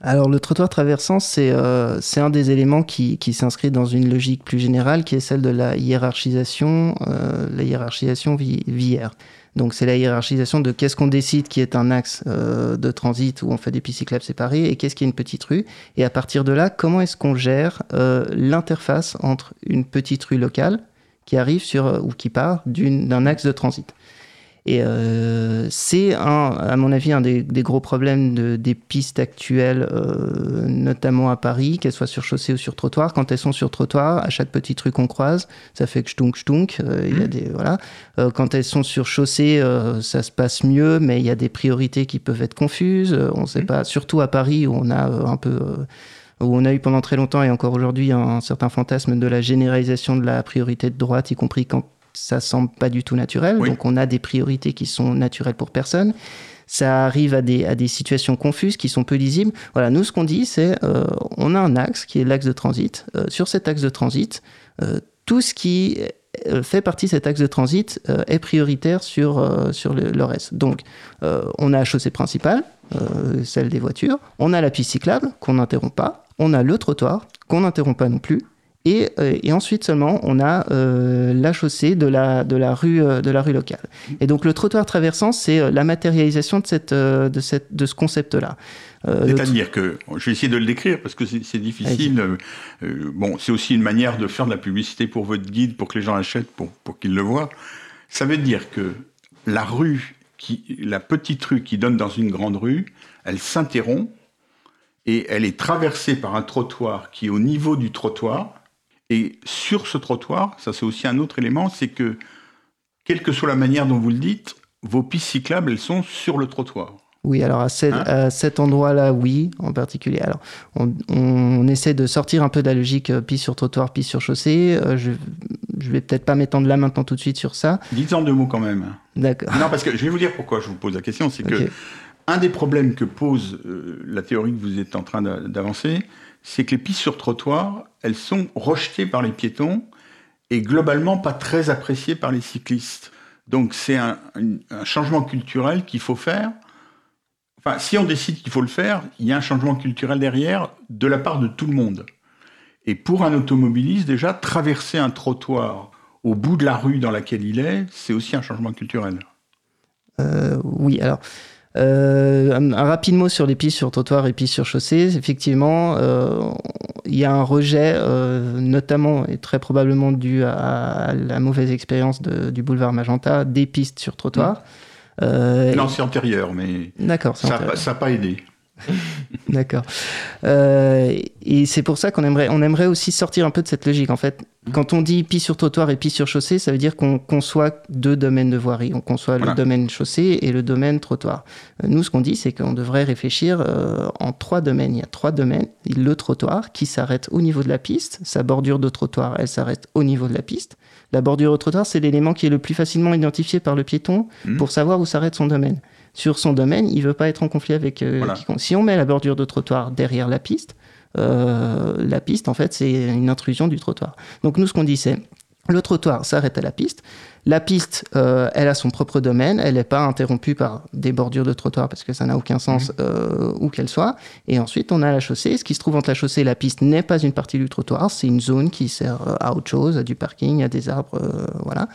Alors le trottoir traversant, c'est euh, un des éléments qui, s'inscrit dans une logique plus générale qui est celle de la hiérarchisation, euh, la hiérarchisation vière. Donc c'est la hiérarchisation de qu'est-ce qu'on décide qui est un axe euh, de transit où on fait des pistes cyclables séparées et qu'est-ce qui est une petite rue. Et à partir de là, comment est-ce qu'on gère l'interface entre une petite rue locale qui arrive sur ou qui part d'un axe de transit. Et euh, c'est, à mon avis, un des, gros problèmes de, des pistes actuelles, euh, notamment à Paris, qu'elles soient sur chaussée ou sur trottoir. Quand elles sont sur trottoir, à chaque petit truc qu'on croise, ça fait que ch'tunk, ch'tunk. Euh, il y a mmh. des, voilà. quand elles sont sur chaussée, ça se passe mieux, mais il y a des priorités qui peuvent être confuses. on ne sait mmh. pas, surtout à Paris où on a un peu où on a eu pendant très longtemps et encore aujourd'hui un certain fantasme de la généralisation de la priorité de droite, y compris quand ça semble pas du tout naturel. Donc on a des priorités qui sont naturelles pour personne. Ça arrive à des, à des situations confuses qui sont peu lisibles. Voilà, nous ce qu'on dit, c'est euh, on a un axe qui est l'axe de transit. Euh, sur cet axe de transit, euh, tout ce qui fait partie de cet axe de transit est prioritaire sur, sur le, reste. Donc, on a la chaussée principale, celle des voitures, on a la piste cyclable qu'on n'interrompt pas, on a le trottoir qu'on n'interrompt pas non plus, euh, et, ensuite seulement, on a euh, la chaussée de la, de, la rue, euh, de la rue locale. Et donc le trottoir traversant, c'est la matérialisation de, cette, de, cette, de ce concept-là. C'est-à-dire que, je vais essayer de le décrire parce que c'est difficile. bon, c'est aussi une manière de faire de la publicité pour votre guide, pour que les gens achètent, pour, pour qu'ils le voient. Ça veut dire que la rue, qui, la petite rue qui donne dans une grande rue, elle s'interrompt et elle est traversée par un trottoir qui est au niveau du trottoir et sur ce trottoir, ça c'est aussi un autre élément, c'est que, quelle que soit la manière dont vous le dites, vos pistes cyclables, elles sont sur le trottoir. Oui, alors à, hein cet endroit-là, oui, en particulier. Alors, on, essaie de sortir un peu de la logique euh, piste sur trottoir, piste sur chaussée. Euh, je, je vais peut-être pas m'étendre là maintenant tout de suite sur ça. Dites-en deux mots quand même. D'accord. Non, parce que je vais vous dire pourquoi je vous pose la question. C'est que un des problèmes que pose euh, la théorie que vous êtes en train d'avancer, c'est que les pistes sur trottoir, elles sont rejetées par les piétons et globalement pas très appréciées par les cyclistes. Donc c'est un, changement culturel qu'il faut faire. Enfin, si on décide qu'il faut le faire, il y a un changement culturel derrière de la part de tout le monde. Et pour un automobiliste, déjà, traverser un trottoir au bout de la rue dans laquelle il est, c'est aussi un changement culturel. Euh, oui, alors euh, un, rapide mot sur les pistes sur trottoir et pistes sur chaussée. Effectivement, euh, il y a un rejet, euh, notamment et très probablement dû à, la mauvaise expérience du boulevard Magenta, des pistes sur trottoir. non, c'est antérieur, mais ça n'a pas aidé. D'accord. Euh, et c'est pour ça qu'on aimerait, on aimerait aussi sortir un peu de cette logique. En fait, quand on dit piste sur trottoir et piste sur chaussée, ça veut dire qu'on conçoit deux domaines de voirie. On conçoit le domaine chaussée et le domaine trottoir. Euh, nous, ce qu'on dit, c'est qu'on devrait réfléchir euh, en trois domaines. Il y a trois domaines. Le trottoir qui s'arrête au niveau de la piste. Sa bordure de trottoir, elle s'arrête au niveau de la piste. La bordure au trottoir, c'est l'élément qui est le plus facilement identifié par le piéton mmh. pour savoir où s'arrête son domaine sur son domaine, il veut pas être en conflit avec euh, quiconque. Si on met la bordure de trottoir derrière la piste, la piste, en fait, c'est une intrusion du trottoir. Donc nous, ce qu'on dit, c'est le trottoir s'arrête à la piste. La piste, euh, elle a son propre domaine, elle n'est pas interrompue par des bordures de trottoir parce que ça n'a aucun sens mmh. euh, où qu'elle soit. Et ensuite, on a la chaussée. Ce qui se trouve entre la chaussée et la piste n'est pas une partie du trottoir, c'est une zone qui sert à autre chose, à du parking, à des arbres, voilà.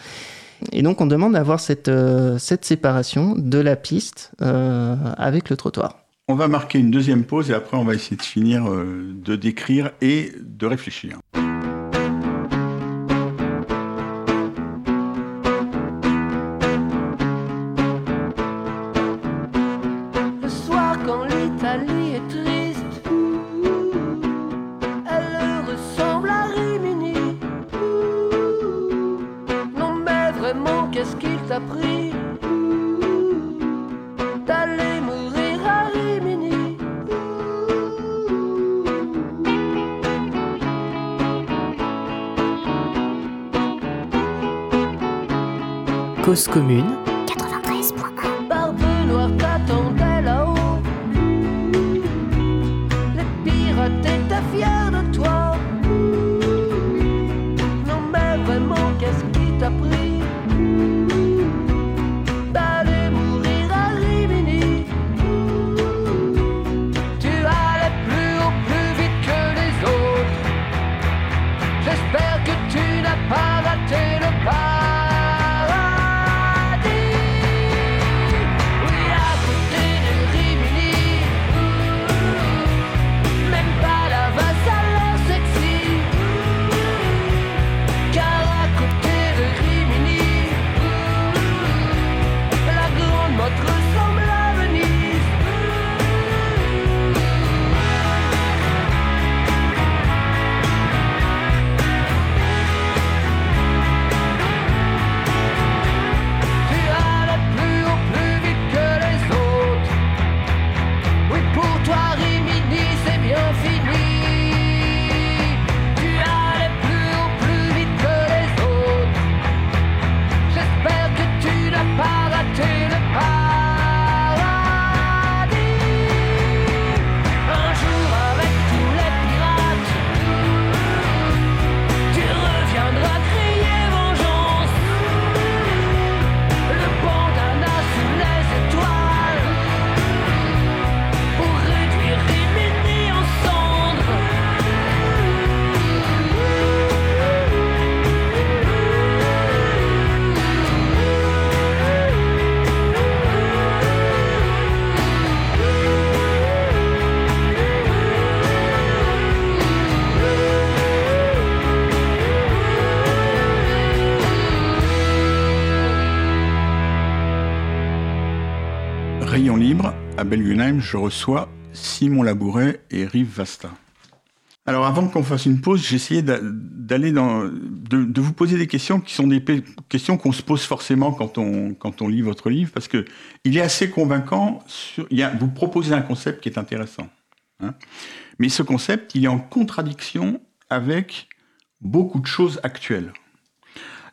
Et donc, on demande d'avoir cette, cette séparation de la piste avec le trottoir. On va marquer une deuxième pause et après on va essayer de finir de décrire et de réfléchir. Commune Je reçois Simon Labouret et Rive Vasta. Alors avant qu'on fasse une pause, essayé d'aller dans, de, vous poser des questions qui sont des questions qu'on se pose forcément quand on, quand on lit votre livre, parce que il est assez convaincant. Vous proposez un concept qui est intéressant, hein. mais ce concept, il est en contradiction avec beaucoup de choses actuelles.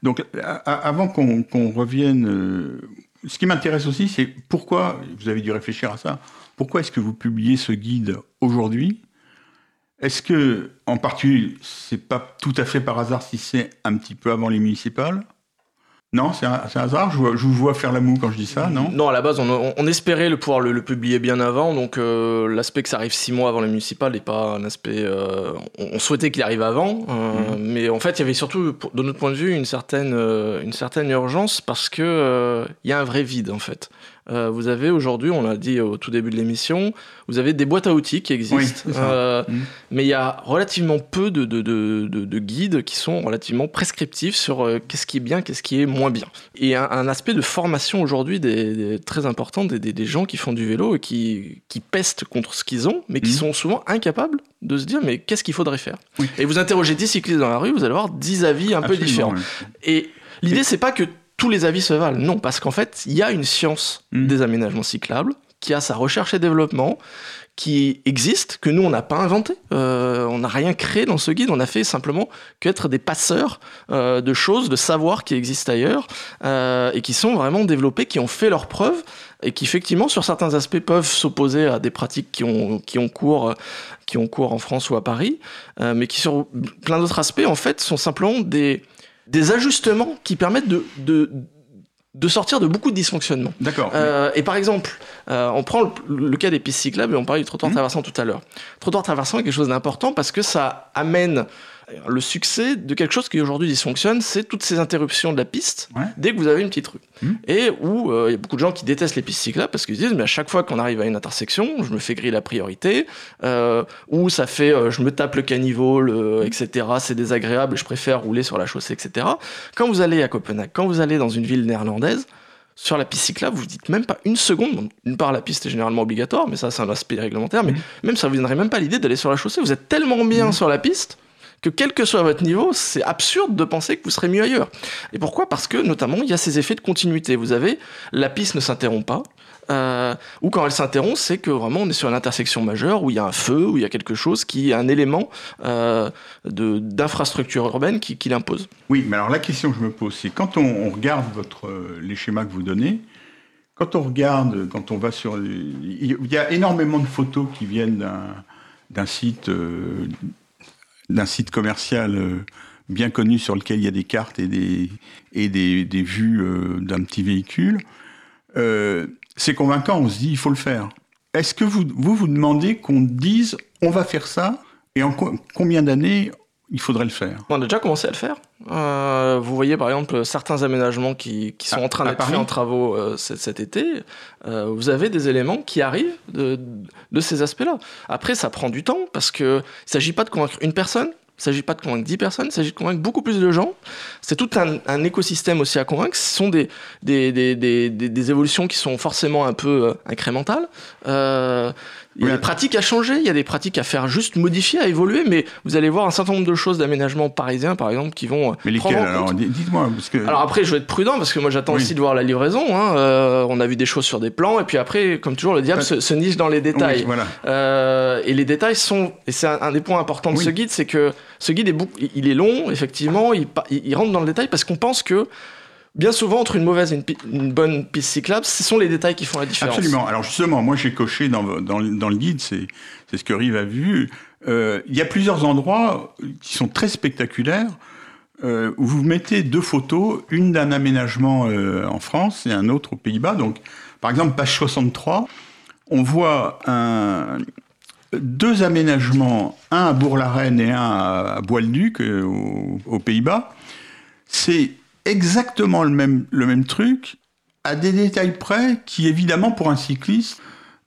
Donc avant qu'on revienne euh, ce qui m'intéresse aussi, c'est pourquoi, vous avez dû réfléchir à ça, pourquoi est-ce que vous publiez ce guide aujourd'hui? Est-ce que, en particulier, c'est pas tout à fait par hasard si c'est un petit peu avant les municipales? Non, c'est un, hasard. Je, vous vois faire la moue quand je dis ça, non? Non, à la base, on, espérait le pouvoir le, publier bien avant. Donc, euh, l'aspect que ça arrive six mois avant les municipales n'est pas un aspect. Euh, on, souhaitait qu'il arrive avant, euh, mhm. mais en fait, il y avait surtout, de notre point de vue, une certaine, une certaine urgence parce que il y a un vrai vide en fait. Euh, vous avez aujourd'hui, on l'a dit au tout début de l'émission, vous avez des boîtes à outils qui existent, euh, mm. mais il y a relativement peu de, de, de, de, guides qui sont relativement prescriptifs sur euh, qu'est-ce qui est bien, qu'est-ce qui est moins bien. Et un, un aspect de formation aujourd'hui des, très important des, des, gens qui font du vélo et qui, qui pestent contre ce qu'ils ont, mais qui mm. sont souvent incapables de se dire mais qu'est-ce qu'il faudrait faire? Et vous interrogez 10 cyclistes dans la rue, vous allez avoir 10 avis un peu différents. Et l'idée, c'est pas que tous les avis se valent. Non, parce qu'en fait, il y a une science mm. des aménagements cyclables qui a sa recherche et développement, qui existe, que nous, on n'a pas inventé. Euh, on n'a rien créé dans ce guide, on a fait simplement qu'être des passeurs euh, de choses, de savoirs qui existent ailleurs, euh, et qui sont vraiment développés, qui ont fait leurs preuves, et qui effectivement, sur certains aspects, peuvent s'opposer à des pratiques qui ont, qui ont cours qui ont cours en France ou à Paris, mais qui sur plein d'autres aspects, en fait, sont simplement des des ajustements qui permettent de, de, de sortir de beaucoup de dysfonctionnements. D'accord. Euh, et par exemple, euh, on prend le, cas des pistes cyclables et on parlait du trottoir mmh. traversant tout à l'heure. Trottoir traversant est quelque chose d'important parce que ça amène le succès de quelque chose qui aujourd'hui dysfonctionne, c'est toutes ces interruptions de la piste dès que vous avez une petite rue. Mmh. Et où euh, il y a beaucoup de gens qui détestent les pistes cyclables parce qu'ils disent mais à chaque fois qu'on arrive à une intersection, je me fais griller la priorité, euh, ou ça fait euh, je me tape le caniveau, le, etc. C'est désagréable, je préfère rouler sur la chaussée, etc. Quand vous allez à Copenhague, quand vous allez dans une ville néerlandaise, sur la piste cyclable, vous dites même pas une seconde. Une part, la piste est généralement obligatoire, mais ça, c'est un aspect réglementaire. Mais mmh. même ça, vous donnerait même pas l'idée d'aller sur la chaussée. Vous êtes tellement bien mmh. sur la piste que quel que soit votre niveau, c'est absurde de penser que vous serez mieux ailleurs. Et pourquoi? Parce que notamment, il y a ces effets de continuité. Vous avez, la piste ne s'interrompt pas, euh, ou quand elle s'interrompt, c'est que vraiment on est sur une intersection majeure où il y a un feu, où il y a quelque chose qui est un élément euh, d'infrastructure urbaine qui, l'impose. Oui, mais alors la question que je me pose, c'est quand on, regarde votre, euh, les schémas que vous donnez, quand on regarde, quand on va sur... Il y a énormément de photos qui viennent d'un site d'un site commercial euh, bien connu sur lequel il y a des cartes et des, vues euh, d'un petit véhicule, euh, c'est convaincant, on se dit il faut le faire. Est-ce que vous vous demandez qu'on dise on va faire ça et en combien d'années il faudrait le faire On a déjà commencé à le faire. vous voyez par exemple certains aménagements qui, qui sont en train d'être faits en travaux cet, été. vous avez des éléments qui arrivent de, de ces aspects-là. Après, ça prend du temps parce qu'il ne s'agit pas de convaincre une personne, il ne s'agit pas de convaincre 10 personnes, il s'agit de convaincre beaucoup plus de gens. C'est tout un, un, écosystème aussi à convaincre. Ce sont des, des, des, des, des évolutions qui sont forcément un peu euh, incrémentales. Euh, il y a des pratiques à changer, il y a des pratiques à faire juste modifier, à évoluer, mais vous allez voir un certain nombre de choses d'aménagement parisien, par exemple, qui vont. Euh, mais lesquelles Alors, dites-moi. Que... Alors après, je vais être prudent parce que moi, j'attends aussi de voir la livraison. Hein. Euh, on a vu des choses sur des plans, et puis après, comme toujours, le diable se, niche dans les détails. voilà. euh, et les détails sont, et c'est un, des points importants de ce guide, c'est que ce guide est, il est long, effectivement, il, il rentre dans le détail parce qu'on pense que bien souvent, entre une mauvaise et une, bonne piste cyclable, ce sont les détails qui font la différence. Absolument. Alors justement, moi j'ai coché dans, le guide, c'est ce que Rive a vu. Euh, il y a plusieurs endroits qui sont très spectaculaires. Euh, où vous mettez deux photos, une d'un aménagement euh, en France et un autre aux Pays-Bas. Donc, par exemple, page 63, on voit deux aménagements, un à Bourg-la-Reine et un à, Bois-le-Duc, euh, aux Pays-Bas. C'est exactement le même, le même truc, à des détails près, qui évidemment pour un cycliste,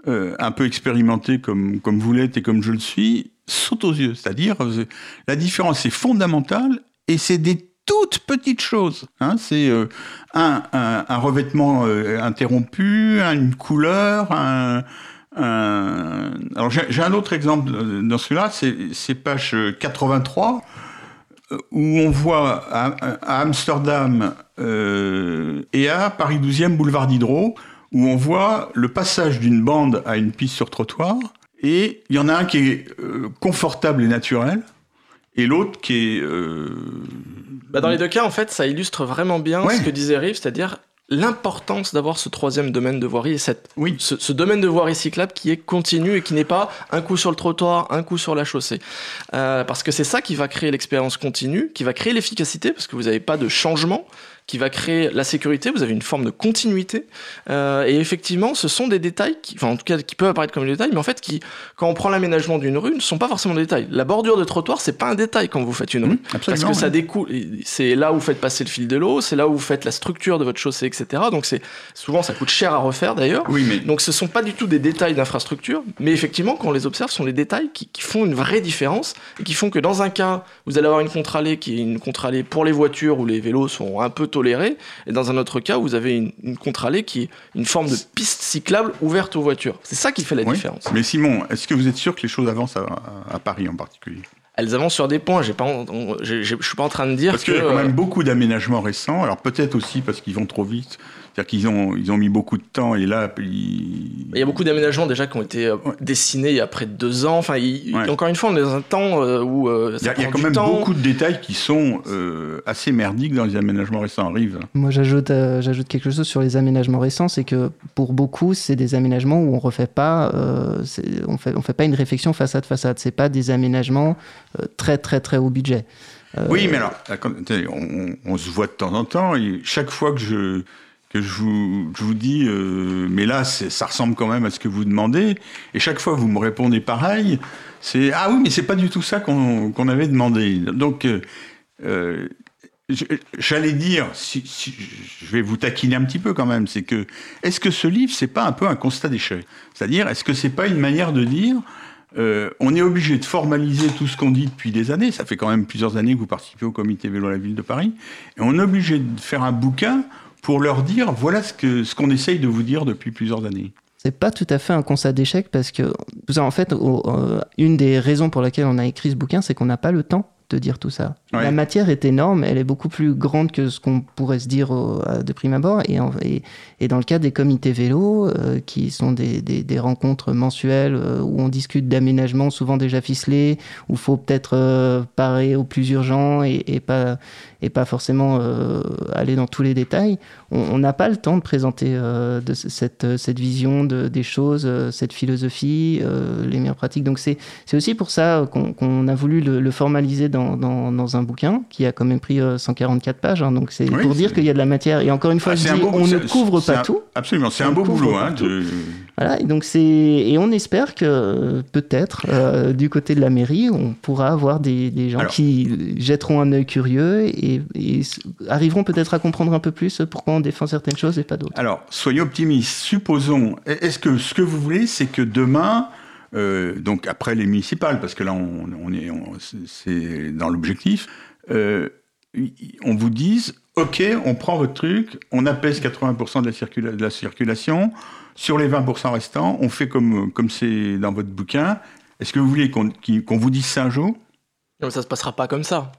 euh, un peu expérimenté comme, comme vous l'êtes et comme je le suis, saute aux yeux. C'est-à-dire, euh, la différence est fondamentale et c'est des toutes petites choses. Hein. C'est euh, un, un, revêtement interrompu, une couleur, un, Alors j'ai un autre exemple dans celui-là, c'est page 83 où on voit à, Amsterdam euh, et à Paris 12e boulevard Diderot, où on voit le passage d'une bande à une piste sur trottoir, et il y en a un qui est euh, confortable et naturel, et l'autre qui est... Euh, bah dans les deux cas, en fait, ça illustre vraiment bien ce que disait Rive, c'est-à-dire l'importance d'avoir ce troisième domaine de voirie et cette, oui. ce, domaine de voirie cyclable qui est continu et qui n'est pas un coup sur le trottoir, un coup sur la chaussée. Euh, parce que c'est ça qui va créer l'expérience continue, qui va créer l'efficacité, parce que vous n'avez pas de changement, qui va créer la sécurité, vous avez une forme de continuité. Euh, et effectivement, ce sont des détails, qui, enfin en tout cas qui peuvent apparaître comme des détails, mais en fait qui, quand on prend l'aménagement d'une rue, ne sont pas forcément des détails. La bordure de trottoir, c'est pas un détail quand vous faites une rue, mmh, parce que ça découle. C'est là où vous faites passer le fil de l'eau, c'est là où vous faites la structure de votre chaussée, etc. Donc c'est souvent ça coûte cher à refaire d'ailleurs. Oui, mais... Donc ce sont pas du tout des détails d'infrastructure, mais effectivement quand on les observe, ce sont les détails qui, qui, font une vraie différence et qui font que dans un cas, vous allez avoir une contre-allée qui est une contre-allée pour les voitures où les vélos sont un peu tolérés, et dans un autre cas, vous avez une, contre-allée qui est une forme de piste cyclable ouverte aux voitures. C'est ça qui fait la différence. Mais Simon, est-ce que vous êtes sûr que les choses avancent à Paris en particulier? Elles avancent sur des points. J'ai pas, je suis pas en train de dire parce qu'il y a quand même euh, beaucoup d'aménagements récents. Alors peut-être aussi parce qu'ils vont trop vite. C'est-à-dire qu'ils ont, ils ont mis beaucoup de temps et là, il y a beaucoup d'aménagements déjà qui ont été euh, dessinés il y a près de deux ans. Enfin, encore une fois, on est dans un temps euh, où il y a, quand même beaucoup de détails qui sont assez merdiques dans les aménagements récents. Rive. Moi, j'ajoute, j'ajoute quelque chose sur les aménagements récents, c'est que pour beaucoup, c'est des aménagements où on refait pas, on fait, on fait pas une réflexion façade façade. C'est pas des aménagements euh, très très très haut budget. Oui, mais alors, on, se voit de temps en temps, et chaque fois que je, que je vous, dis, euh, mais là, ça ressemble quand même à ce que vous demandez, et chaque fois vous me répondez pareil, c'est ah oui, mais c'est pas du tout ça qu'on avait demandé. Donc, euh, euh, j'allais dire, je vais vous taquiner un petit peu quand même, c'est que est-ce que ce livre, c'est pas un peu un constat d'échec? C'est-à-dire, est-ce que c'est pas une manière de dire on est obligé de formaliser tout ce qu'on dit depuis des années. Ça fait quand même plusieurs années que vous participez au comité vélo à la ville de Paris. Et on est obligé de faire un bouquin pour leur dire voilà ce qu'on ce qu'on essaye de vous dire depuis plusieurs années. C'est pas tout à fait un constat d'échec parce que, en fait, euh, une des raisons pour laquelle on a écrit ce bouquin, c'est qu'on n'a pas le temps de dire tout ça. La matière est énorme, elle est beaucoup plus grande que ce qu'on pourrait se dire de prime abord. Et, et, dans le cas des comités vélo, euh, qui sont des, des, rencontres mensuelles euh, où on discute d'aménagements souvent déjà ficelés, où il faut peut-être euh, parer au plus urgent et, et, pas, et pas forcément aller dans tous les détails, on n'a pas le temps de présenter de cette, cette vision de, des choses, cette philosophie, les meilleures pratiques. Donc c'est aussi pour ça qu'on a voulu le, le formaliser dans dans, un bouquin qui a quand même pris 144 euh, pages. Hein, donc c'est pour dire qu'il y a de la matière. Et encore une fois, ah, on ne couvre pas tout. Absolument, c'est un beau boulot. Hein, Voilà, et donc c'est et on espère que peut-être euh, du côté de la mairie, on pourra avoir des, des gens qui jetteront un œil curieux et, arriveront peut-être à comprendre un peu plus pourquoi on défend certaines choses et pas d'autres. Alors, soyez optimistes. Supposons, est-ce que ce que vous voulez, c'est que demain euh, donc après les municipales, parce que là on, est, c'est dans l'objectif, euh, on vous dise, ok, on prend votre truc, on apaise 80% de la, de la, circulation, sur les 20% restants, on fait comme comme c'est dans votre bouquin. Est-ce que vous voulez qu'on vous dise ça un jour? Non, ça se passera pas comme ça.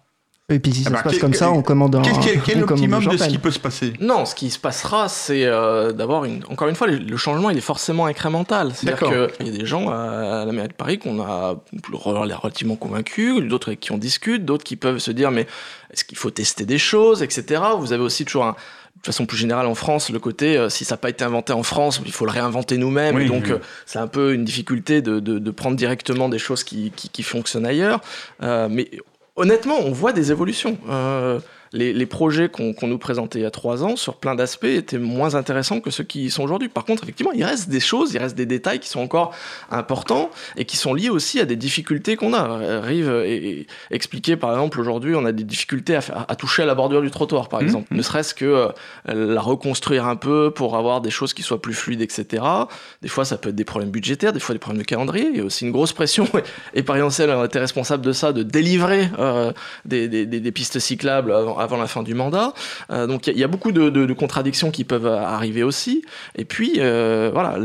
Et puis si ça ah se bah, passe comme ça, on commande un. Quel, quel, optimum de ce qui peut se passer? Non, ce qui se passera, c'est euh, d'avoir une. Encore une fois, le changement, il est forcément incrémental. C'est-à-dire qu'il y a des gens à la mairie de Paris qu'on a relativement convaincus, d'autres qui en discutent, d'autres qui peuvent se dire mais est-ce qu'il faut tester des choses, etc. Vous avez aussi toujours un, de façon plus générale en France, le côté euh, si ça n'a pas été inventé en France, il faut le réinventer nous-mêmes. donc euh, c'est un peu une difficulté de, de, de, prendre directement des choses qui, qui, qui fonctionnent ailleurs. Euh, mais honnêtement, on voit des évolutions. Euh, les, projets qu'on nous présentait il y a trois ans, sur plein d'aspects, étaient moins intéressants que ceux qui sont aujourd'hui. Par contre, effectivement, il reste des choses, il reste des détails qui sont encore importants et qui sont liés aussi à des difficultés qu'on a. Rive et, expliqué, par exemple, aujourd'hui, on a des difficultés à, toucher à la bordure du trottoir, par mmh, exemple. Mmh. Ne serait-ce que euh, la reconstruire un peu pour avoir des choses qui soient plus fluides, etc. Des fois, ça peut être des problèmes budgétaires, des fois des problèmes de calendrier. Il y a aussi une grosse pression. Et, par exemple, on était responsable de ça, de délivrer euh, des, des, des, pistes cyclables avant, avant la fin du mandat. Euh, donc il y, a beaucoup de, contradictions qui peuvent arriver aussi. Et puis euh, voilà,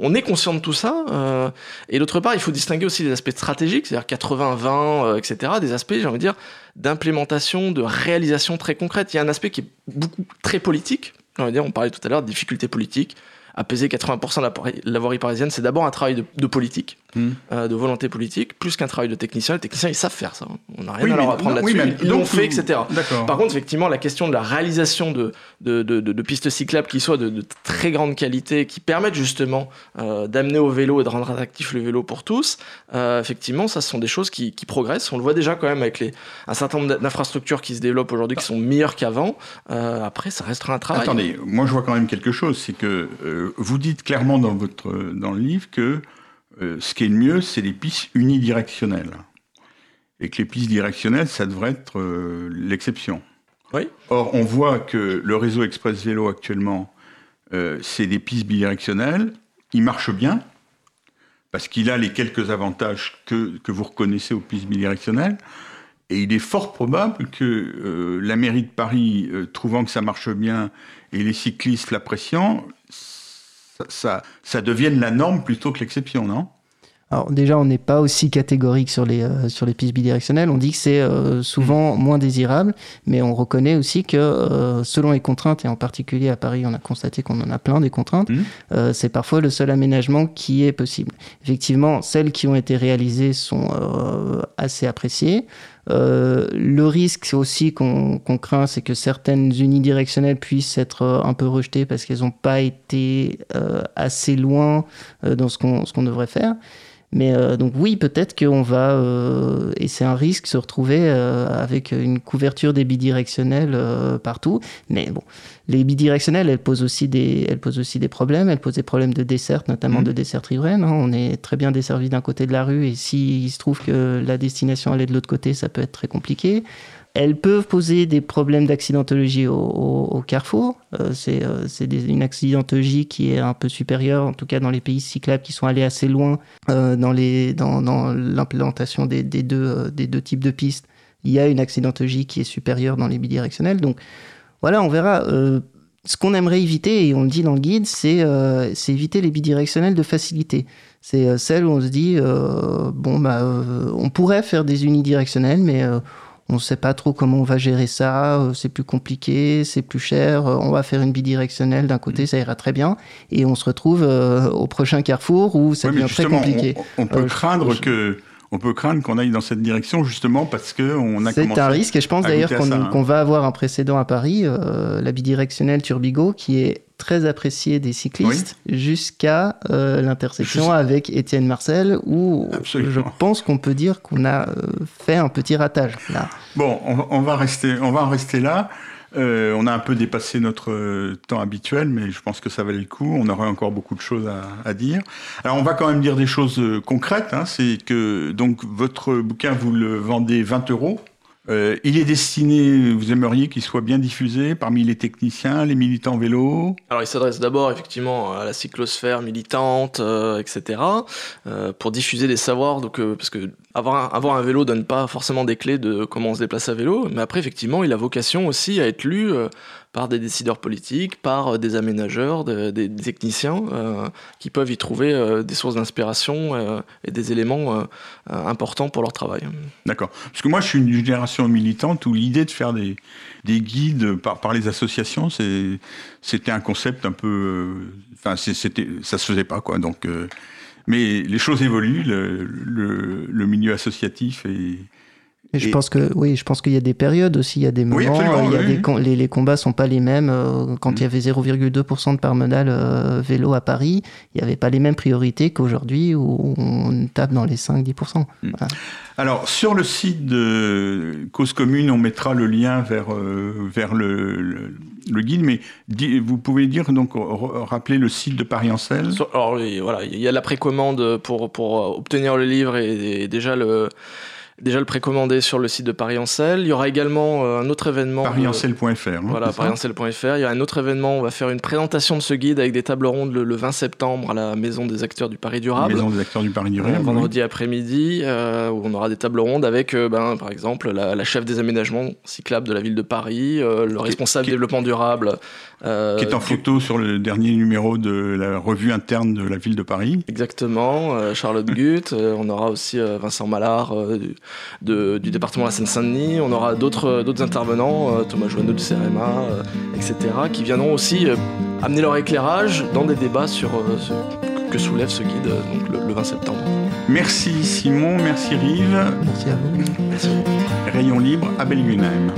on, est conscient de tout ça. Euh, et d'autre part, il faut distinguer aussi les aspects stratégiques, c'est-à-dire 80-20, etc. Des aspects, j'ai envie de dire, d'implémentation, de réalisation très concrète. Il y a un aspect qui est beaucoup très politique. On parlait tout à l'heure de difficultés politiques apaiser 80% de la voirie parisienne, c'est d'abord un travail de politique. Hmm. Euh, de volonté politique, plus qu'un travail de technicien. Les techniciens, ils savent faire ça. On n'a rien à leur apprendre là-dessus. ils l'ont fait, etc. Par contre, effectivement, la question de la réalisation de, de, de, pistes cyclables qui soient de, très grande qualité, qui permettent justement euh, d'amener au vélo et de rendre attractif le vélo pour tous, euh, effectivement, ça, ce sont des choses qui, qui, progressent. On le voit déjà quand même avec les, un certain nombre d'infrastructures qui se développent aujourd'hui, qui sont meilleures qu'avant. après, ça restera un travail. Attendez, moi, je vois quand même quelque chose. C'est que vous dites clairement dans, votre, dans le livre que euh, ce qui est le mieux, c'est les pistes unidirectionnelles. Et que les pistes directionnelles, ça devrait être euh, l'exception. Oui. Or, on voit que le réseau Express Vélo actuellement, euh, c'est des pistes bidirectionnelles. Il marche bien, parce qu'il a les quelques avantages que, que, vous reconnaissez aux pistes bidirectionnelles. Et il est fort probable que la mairie de Paris, trouvant que ça marche bien, et les cyclistes l'appréciant, ça, ça, devienne la norme plutôt que l'exception, non? Alors déjà, on n'est pas aussi catégorique sur les, euh, sur les pistes bidirectionnelles. On dit que c'est euh, souvent mm. moins désirable, mais on reconnaît aussi que euh, selon les contraintes, et en particulier à Paris, on a constaté qu'on en a plein des contraintes, mm. c'est parfois le seul aménagement qui est possible. Effectivement, celles qui ont été réalisées sont assez appréciées. Euh, le risque aussi qu'on craint, c'est que certaines unidirectionnelles puissent être euh, un peu rejetées parce qu'elles n'ont pas été euh, assez loin dans ce qu'on devrait faire. Mais donc oui, peut-être qu'on va, et c'est un risque, se retrouver avec une couverture des bidirectionnels partout. Mais bon, les bidirectionnels, elles posent aussi des, elles posent aussi des problèmes. Elles posent des problèmes de desserte, notamment mmh. de desserte riveraine. Hein. On est très bien desservi d'un côté de la rue et s'il se trouve que la destination elle est de l'autre côté, ça peut être très compliqué. Elles peuvent poser des problèmes d'accidentologie au, carrefour. Euh, c'est euh, une accidentologie qui est un peu supérieure, en tout cas dans les pays cyclables qui sont allés assez loin euh, dans l'implémentation des deux types de pistes. Il y a une accidentologie qui est supérieure dans les bidirectionnels. Donc voilà, on verra. ce qu'on aimerait éviter, et on le dit dans le guide, c'est éviter les bidirectionnels de facilité. C'est celle où on se dit, bon, bah, on pourrait faire des unidirectionnels, mais on ne sait pas trop comment on va gérer ça, euh, c'est plus compliqué, c'est plus cher, euh, on va faire une bidirectionnelle d'un côté, mm. ça ira très bien, et on se retrouve euh, au prochain carrefour où ça devient très compliqué. On, peut craindre que on peut craindre qu'on aille dans cette direction justement parce qu'on a C'est un risque et je pense d'ailleurs hein. qu'on va avoir un précédent à Paris, la bidirectionnelle Turbigo, qui est très apprécié des cyclistes jusqu'à euh, l'intersection avec Étienne Marcel où je pense qu'on peut dire qu'on a euh, fait un petit ratage là. Bon, on, va rester, on va en rester là. Euh, on a un peu dépassé notre temps habituel, mais je pense que ça valait le coup. On aurait encore beaucoup de choses à, dire. Alors, on va quand même dire des choses concrètes. Hein. C'est que donc votre bouquin, vous le vendez 20 euros. Euh, il est destiné, vous aimeriez qu'il soit bien diffusé parmi les techniciens, les militants vélo? Alors il s'adresse d'abord effectivement à la cyclosphère militante, euh, etc. Euh, pour diffuser des savoirs, donc, parce que avoir un, avoir un vélo donne pas forcément des clés de comment on se déplace à vélo, mais après effectivement il a vocation aussi à être lu par des décideurs politiques, par euh, des aménageurs, des, techniciens euh, qui peuvent y trouver euh, des sources d'inspiration et des éléments importants pour leur travail. D'accord. Parce que moi, je suis une génération militante où l'idée de faire des, des guides par, les associations, c'était un concept un peu. Enfin, c'était, ça se faisait pas, quoi. Donc. mais les choses évoluent, le, le, le milieu associatif est, je pense que oui, je pense qu'il y a des périodes aussi, il y a des moments, il y a des, les, les, combats sont pas les mêmes. Euh, quand il y mm. avait 0,2% de part modale euh, vélo à Paris, il n'y avait pas les mêmes priorités qu'aujourd'hui où on tape dans les 5-10%. Mm. Alors sur le site de Cause Commune, on mettra le lien vers euh, vers le, le, guide, mais vous pouvez dire donc rappeler le site de Paris Ancel. Alors voilà, il y a la précommande pour pour obtenir le livre et déjà le déjà le précommandé sur le site de Paris Ancel. Il y aura également euh, un autre événement. ParisAncel.fr. Hein, voilà, ParisAncel.fr. Il y a un autre événement. On va faire une présentation de ce guide avec des tables rondes le, 20 septembre à la Maison des acteurs du Paris durable. Maison des acteurs du Paris durable. vendredi après-midi, euh, où on aura des tables rondes avec, euh, ben, par exemple, la, chef des aménagements cyclables de la ville de Paris, le responsable développement durable. Qui est en photo sur le dernier numéro de la revue interne de la ville de Paris. Exactement. Charlotte Gutt. on aura aussi Vincent Mallard du département de la Seine-Saint-Denis. On aura d'autres intervenants, euh, Thomas Joanneau du CRMA, euh, etc., qui viendront aussi euh, amener leur éclairage dans des débats sur ce que soulève ce guide donc le, 20 septembre. Merci Simon, merci Rive. Merci à vous. Rayon libre à Belgunheim.